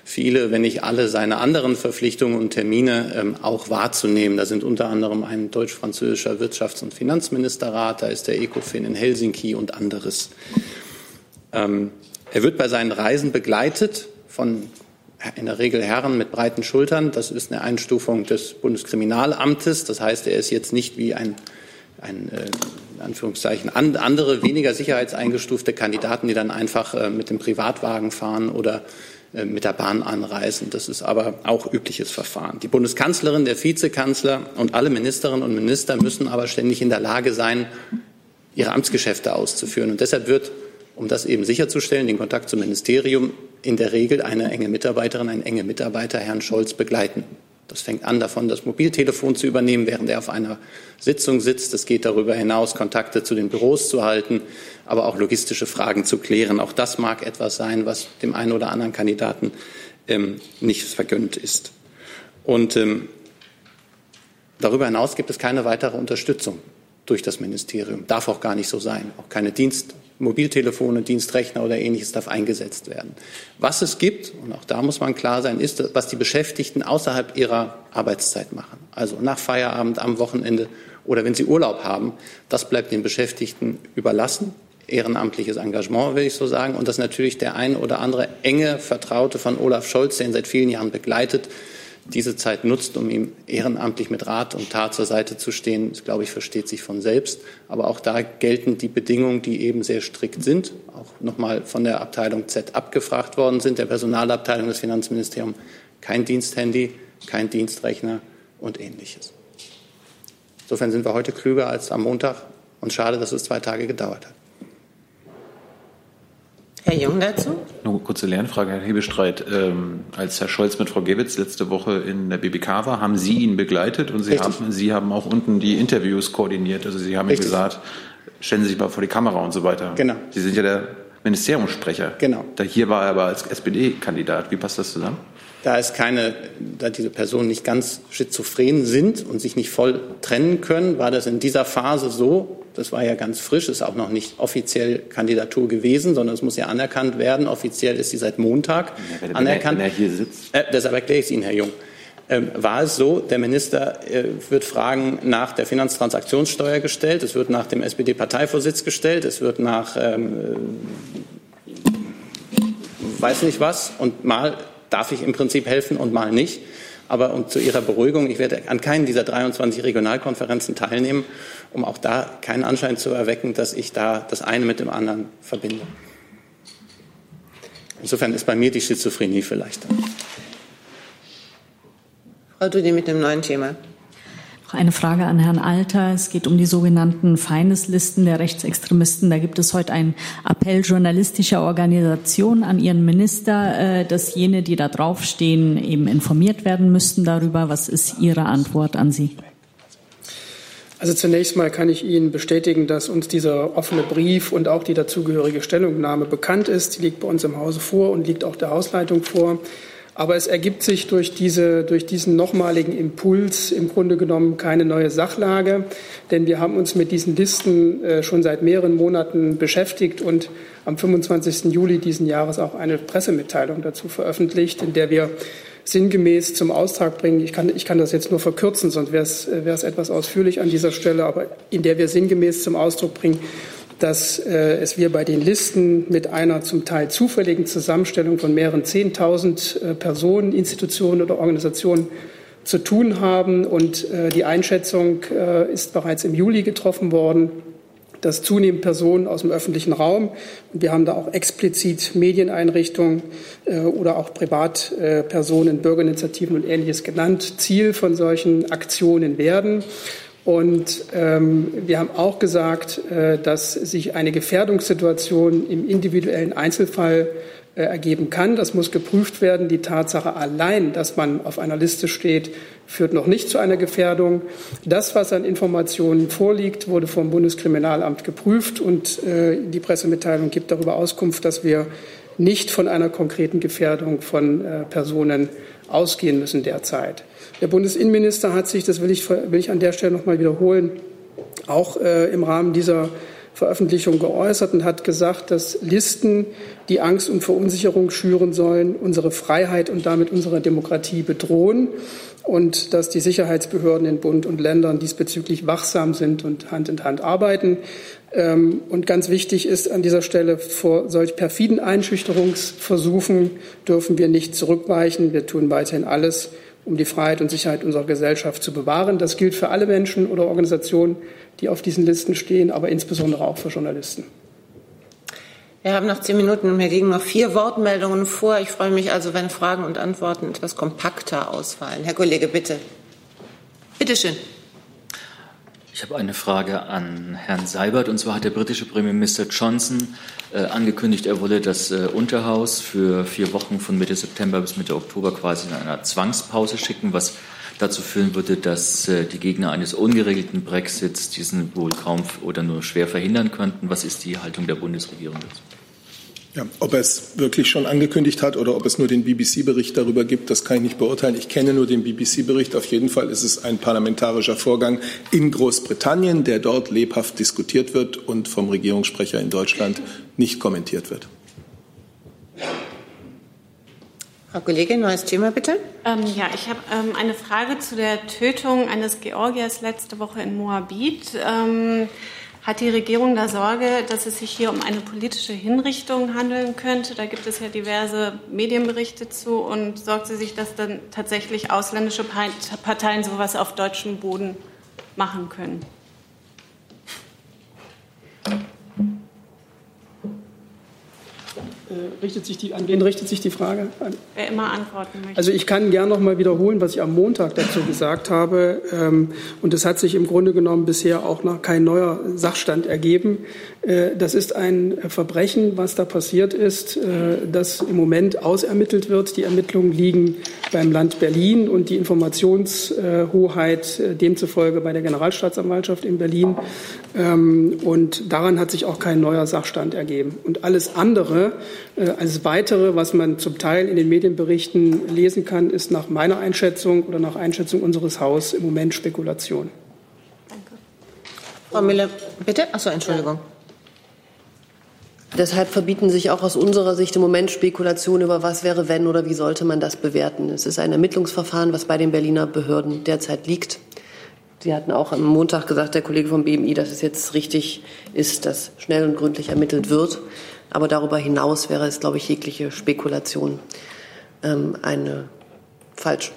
viele, wenn nicht alle seine anderen Verpflichtungen und Termine ähm, auch wahrzunehmen. Da sind unter anderem ein deutsch-französischer Wirtschafts- und Finanzministerrat, da ist der ECOFIN in Helsinki und anderes. Ähm, er wird bei seinen Reisen begleitet von in der Regel Herren mit breiten Schultern. Das ist eine Einstufung des Bundeskriminalamtes. Das heißt, er ist jetzt nicht wie ein, ein äh, in Anführungszeichen andere, weniger sicherheitseingestufte Kandidaten, die dann einfach äh, mit dem Privatwagen fahren oder äh, mit der Bahn anreisen. Das ist aber auch übliches Verfahren. Die Bundeskanzlerin, der Vizekanzler und alle Ministerinnen und Minister müssen aber ständig in der Lage sein, ihre Amtsgeschäfte auszuführen. Und deshalb wird um das eben sicherzustellen, den Kontakt zum Ministerium in der Regel eine enge Mitarbeiterin, ein enge Mitarbeiter Herrn Scholz begleiten. Das fängt an davon, das Mobiltelefon zu übernehmen, während er auf einer Sitzung sitzt. Es geht darüber hinaus, Kontakte zu den Büros zu halten, aber auch logistische Fragen zu klären. Auch das mag etwas sein, was dem einen oder anderen Kandidaten ähm, nicht vergönnt ist. Und ähm, darüber hinaus gibt es keine weitere Unterstützung durch das Ministerium. Darf auch gar nicht so sein. Auch keine Dienst Mobiltelefone, Dienstrechner oder ähnliches darf eingesetzt werden. Was es gibt, und auch da muss man klar sein, ist, was die Beschäftigten außerhalb ihrer Arbeitszeit machen. Also nach Feierabend, am Wochenende oder wenn sie Urlaub haben, das bleibt den Beschäftigten überlassen. ehrenamtliches Engagement, will ich so sagen, und dass natürlich der ein oder andere enge Vertraute von Olaf Scholz, der ihn seit vielen Jahren begleitet, diese Zeit nutzt, um ihm ehrenamtlich mit Rat und Tat zur Seite zu stehen, das, glaube ich, versteht sich von selbst. Aber auch da gelten die Bedingungen, die eben sehr strikt sind, auch nochmal von der Abteilung Z abgefragt worden sind, der Personalabteilung des Finanzministeriums. Kein Diensthandy, kein Dienstrechner und ähnliches. Insofern sind wir heute klüger als am Montag und schade, dass es zwei Tage gedauert hat. Herr Jung dazu? Nur eine kurze Lernfrage, Herr Hebestreit. Ähm, als Herr Scholz mit Frau Gewitz letzte Woche in der BBK war, haben Sie ihn begleitet und Sie, haben, Sie haben auch unten die Interviews koordiniert. Also Sie haben ihm gesagt, stellen Sie sich mal vor die Kamera und so weiter. Genau. Sie sind ja der Ministeriumssprecher. Genau. Da hier war er aber als SPD-Kandidat. Wie passt das zusammen? Da es keine, da diese Personen nicht ganz schizophren sind und sich nicht voll trennen können, war das in dieser Phase so, das war ja ganz frisch, ist auch noch nicht offiziell Kandidatur gewesen, sondern es muss ja anerkannt werden. Offiziell ist sie seit Montag Ja, wenn, anerkannt. Er, wenn er hier sitzt. Äh, deshalb erkläre ich es Ihnen, Herr Jung. Ähm, war es so, der Minister äh, wird Fragen nach der Finanztransaktionssteuer gestellt, es wird nach dem SPD-Parteivorsitz gestellt, es wird nach ähm, äh, weiß nicht was und mal darf ich im Prinzip helfen und mal nicht. Aber um zu Ihrer Beruhigung, ich werde an keinen dieser 23 Regionalkonferenzen teilnehmen, um auch da keinen Anschein zu erwecken, dass ich da das eine mit dem anderen verbinde. Insofern ist bei mir die Schizophrenie vielleicht. Frau Dudi mit einem neuen Thema. Eine Frage an Herrn Alter. Es geht um die sogenannten Feindeslisten der Rechtsextremisten. Da gibt es heute einen Appell journalistischer Organisationen an Ihren Minister, äh, dass jene, die da draufstehen, eben informiert werden müssten darüber. Was ist Ihre Antwort an Sie? Also zunächst mal kann ich Ihnen bestätigen, dass uns dieser offene Brief und auch die dazugehörige Stellungnahme bekannt ist. Die liegt bei uns im Hause vor und liegt auch der Hausleitung vor. Aber es ergibt sich durch, diese, durch diesen nochmaligen Impuls im Grunde genommen keine neue Sachlage, denn wir haben uns mit diesen Listen äh, schon seit mehreren Monaten beschäftigt und am 25. Juli diesen Jahres auch eine Pressemitteilung dazu veröffentlicht, in der wir sinngemäß zum Austrag bringen. Ich kann, ich kann das jetzt nur verkürzen, sonst wäre es, es etwas ausführlich an dieser Stelle, aber in der wir sinngemäß zum Ausdruck bringen, dass äh, es wir bei den Listen mit einer zum Teil zufälligen Zusammenstellung von mehreren 10.000 äh, Personen, Institutionen oder Organisationen zu tun haben. Und äh, die Einschätzung äh, ist bereits im Juli getroffen worden, dass zunehmend Personen aus dem öffentlichen Raum, und wir haben da auch explizit Medieneinrichtungen äh, oder auch Privatpersonen, Bürgerinitiativen und Ähnliches genannt, Ziel von solchen Aktionen werden. Und ähm, wir haben auch gesagt, äh, dass sich eine Gefährdungssituation im individuellen Einzelfall äh, ergeben kann. Das muss geprüft werden. Die Tatsache allein, dass man auf einer Liste steht, führt noch nicht zu einer Gefährdung. Das, was an Informationen vorliegt, wurde vom Bundeskriminalamt geprüft und äh, die Pressemitteilung gibt darüber Auskunft, dass wir nicht von einer konkreten Gefährdung von äh, Personen ausgehen müssen derzeit. Der Bundesinnenminister hat sich, das will ich, will ich an der Stelle noch mal wiederholen, auch äh, im Rahmen dieser Veröffentlichung geäußert und hat gesagt, dass Listen, die Angst und Verunsicherung schüren sollen, unsere Freiheit und damit unsere Demokratie bedrohen und dass die Sicherheitsbehörden in Bund und Ländern diesbezüglich wachsam sind und Hand in Hand arbeiten. Ähm, und ganz wichtig ist an dieser Stelle, vor solch perfiden Einschüchterungsversuchen dürfen wir nicht zurückweichen. Wir tun weiterhin alles, um die Freiheit und Sicherheit unserer Gesellschaft zu bewahren. Das gilt für alle Menschen oder Organisationen, die auf diesen Listen stehen, aber insbesondere auch für Journalisten. Wir haben noch zehn Minuten. Mir liegen noch vier Wortmeldungen vor. Ich freue mich also, wenn Fragen und Antworten etwas kompakter ausfallen. Herr Kollege, bitte. Bitte schön. Ich habe eine Frage an Herrn Seibert. Und zwar hat der britische Premierminister Johnson äh, angekündigt, er wolle das äh, Unterhaus für vier Wochen von Mitte September bis Mitte Oktober quasi in einer Zwangspause schicken, was dazu führen würde, dass äh, die Gegner eines ungeregelten Brexits diesen wohl kaum oder nur schwer verhindern könnten. Was ist die Haltung der Bundesregierung dazu? Ja, ob er es wirklich schon angekündigt hat oder ob es nur den BBC-Bericht darüber gibt, das kann ich nicht beurteilen. Ich kenne nur den BBC-Bericht. Auf jeden Fall ist es ein parlamentarischer Vorgang in Großbritannien, der dort lebhaft diskutiert wird und vom Regierungssprecher in Deutschland nicht kommentiert wird. Frau Kollegin, neues Thema bitte. Ähm, ja, ich habe ähm, eine Frage zu der Tötung eines Georgiers letzte Woche in Moabit. Ähm, Hat die Regierung da Sorge, dass es sich hier um eine politische Hinrichtung handeln könnte? Da gibt es ja diverse Medienberichte zu. Und sorgt sie sich, dass dann tatsächlich ausländische Parteien sowas auf deutschem Boden machen können? Richtet sich die, an wen richtet sich die Frage? Wer immer antworten möchte. Also ich kann gern noch mal wiederholen, was ich am Montag dazu gesagt habe. Ähm, und es hat sich im Grunde genommen bisher auch noch kein neuer Sachstand ergeben. Äh, das ist ein Verbrechen, was da passiert ist, äh, das im Moment ausermittelt wird. Die Ermittlungen liegen beim Land Berlin und die Informationshoheit demzufolge bei der Generalstaatsanwaltschaft in Berlin. Ähm, und daran hat sich auch kein neuer Sachstand ergeben. Und alles andere, äh, alles weitere, was man zum Teil in den Medienberichten lesen kann, ist nach meiner Einschätzung oder nach Einschätzung unseres Hauses im Moment Spekulation. Danke. Frau Müller, bitte? Achso, Entschuldigung. Deshalb verbieten sich auch aus unserer Sicht im Moment Spekulationen über was wäre, wenn oder wie sollte man das bewerten. Es ist ein Ermittlungsverfahren, was bei den Berliner Behörden derzeit liegt. Sie hatten auch am Montag gesagt, der Kollege vom BMI, dass es jetzt richtig ist, dass schnell und gründlich ermittelt wird. Aber darüber hinaus wäre es, glaube ich, jegliche Spekulation ähm, eine falsch.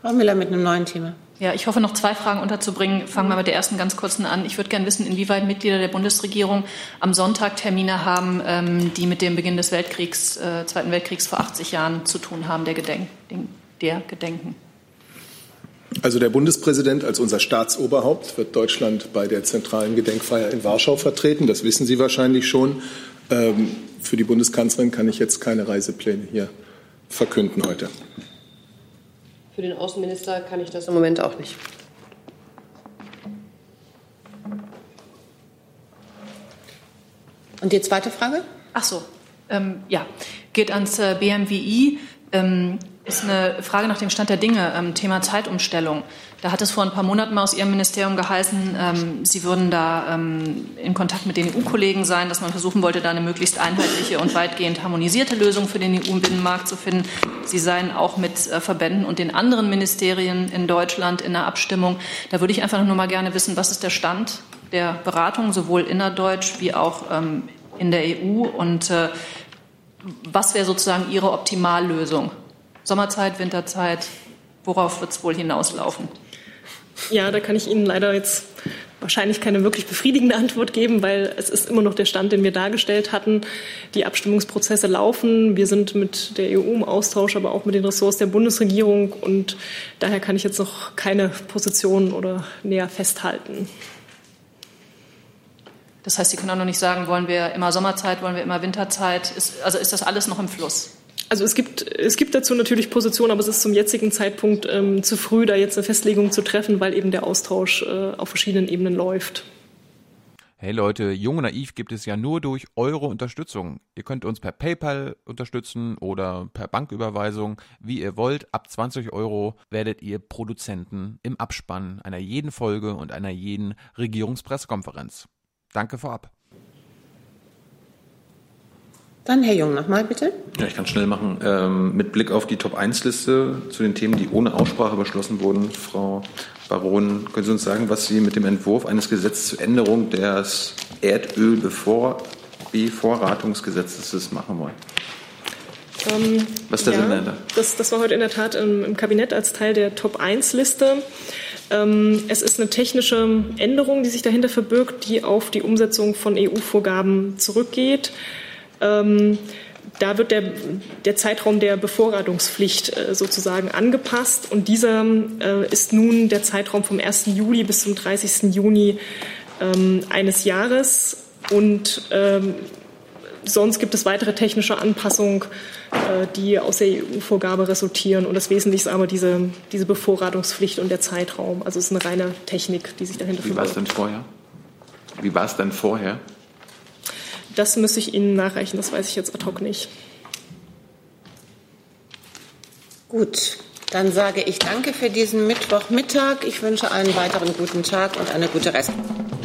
Frau Müller mit einem neuen Thema. Ja, ich hoffe, noch zwei Fragen unterzubringen. Fangen wir mit der ersten ganz kurzen an. Ich würde gerne wissen, inwieweit Mitglieder der Bundesregierung am Sonntag Termine haben, ähm, die mit dem Beginn des Weltkriegs, äh, Zweiten Weltkriegs vor 80 Jahren zu tun haben, der, Gedenk, der Gedenken. Also der Bundespräsident als unser Staatsoberhaupt wird Deutschland bei der zentralen Gedenkfeier in Warschau vertreten. Das wissen Sie wahrscheinlich schon. Ähm, für die Bundeskanzlerin kann ich jetzt keine Reisepläne hier verkünden heute. Für den Außenminister kann ich das im Moment auch nicht. Und die zweite Frage? Ach so, ähm, ja, geht ans äh, BMWI. Ähm, ist eine Frage nach dem Stand der Dinge, ähm, Thema Zeitumstellung. Da hat es vor ein paar Monaten mal aus Ihrem Ministerium geheißen, ähm, Sie würden da ähm, in Kontakt mit den EU-Kollegen sein, dass man versuchen wollte, da eine möglichst einheitliche und weitgehend harmonisierte Lösung für den EU-Binnenmarkt zu finden. Sie seien auch mit äh, Verbänden und den anderen Ministerien in Deutschland in der Abstimmung. Da würde ich einfach nur mal gerne wissen, was ist der Stand der Beratung, sowohl innerdeutsch wie auch ähm, in der EU und äh, was wäre sozusagen Ihre Optimallösung? Sommerzeit, Winterzeit, worauf wird es wohl hinauslaufen? Ja, da kann ich Ihnen leider jetzt wahrscheinlich keine wirklich befriedigende Antwort geben, weil es ist immer noch der Stand, den wir dargestellt hatten. Die Abstimmungsprozesse laufen. Wir sind mit der EU im Austausch, aber auch mit den Ressorts der Bundesregierung. Und daher kann ich jetzt noch keine Position oder näher festhalten. Das heißt, Sie können auch noch nicht sagen, wollen wir immer Sommerzeit, wollen wir immer Winterzeit? Ist, also ist das alles noch im Fluss? Also es gibt, es gibt dazu natürlich Positionen, aber es ist zum jetzigen Zeitpunkt ähm, zu früh, da jetzt eine Festlegung zu treffen, weil eben der Austausch äh, auf verschiedenen Ebenen läuft. Hey Leute, Jung und Naiv gibt es ja nur durch eure Unterstützung. Ihr könnt uns per PayPal unterstützen oder per Banküberweisung, wie ihr wollt. Ab 20 Euro werdet ihr Produzenten im Abspann einer jeden Folge und einer jeden Regierungspressekonferenz. Danke vorab. Dann Herr Jung nochmal bitte. Ja, ich kann schnell machen. Ähm, mit Blick auf die Top-1-Liste zu den Themen, die ohne Aussprache beschlossen wurden, Frau Baron, können Sie uns sagen, was Sie mit dem Entwurf eines Gesetzes zur Änderung des Erdölbevorratungsgesetzes machen wollen? Ähm, was ist der ja, Sinn dahinter? Das, das war heute in der Tat im, im Kabinett als Teil der Top-1-Liste. Ähm, es ist eine technische Änderung, die sich dahinter verbirgt, die auf die Umsetzung von EU-Vorgaben zurückgeht. Ähm, da wird der, der, Zeitraum der Bevorratungspflicht äh, sozusagen angepasst und dieser äh, ist nun der Zeitraum vom 1. Juli bis zum 30. Juni ähm, eines Jahres und ähm, sonst gibt es weitere technische Anpassungen, äh, die aus der EU-Vorgabe resultieren und das Wesentliche ist aber diese, diese Bevorratungspflicht und der Zeitraum. Also es ist eine reine Technik, die sich dahinter Wie war es denn vorher? Wie war es denn vorher? Das müsste ich Ihnen nachreichen, das weiß ich jetzt ad hoc nicht. Gut, dann sage ich danke für diesen Mittwochmittag. Ich wünsche einen weiteren guten Tag und eine gute Restwoche.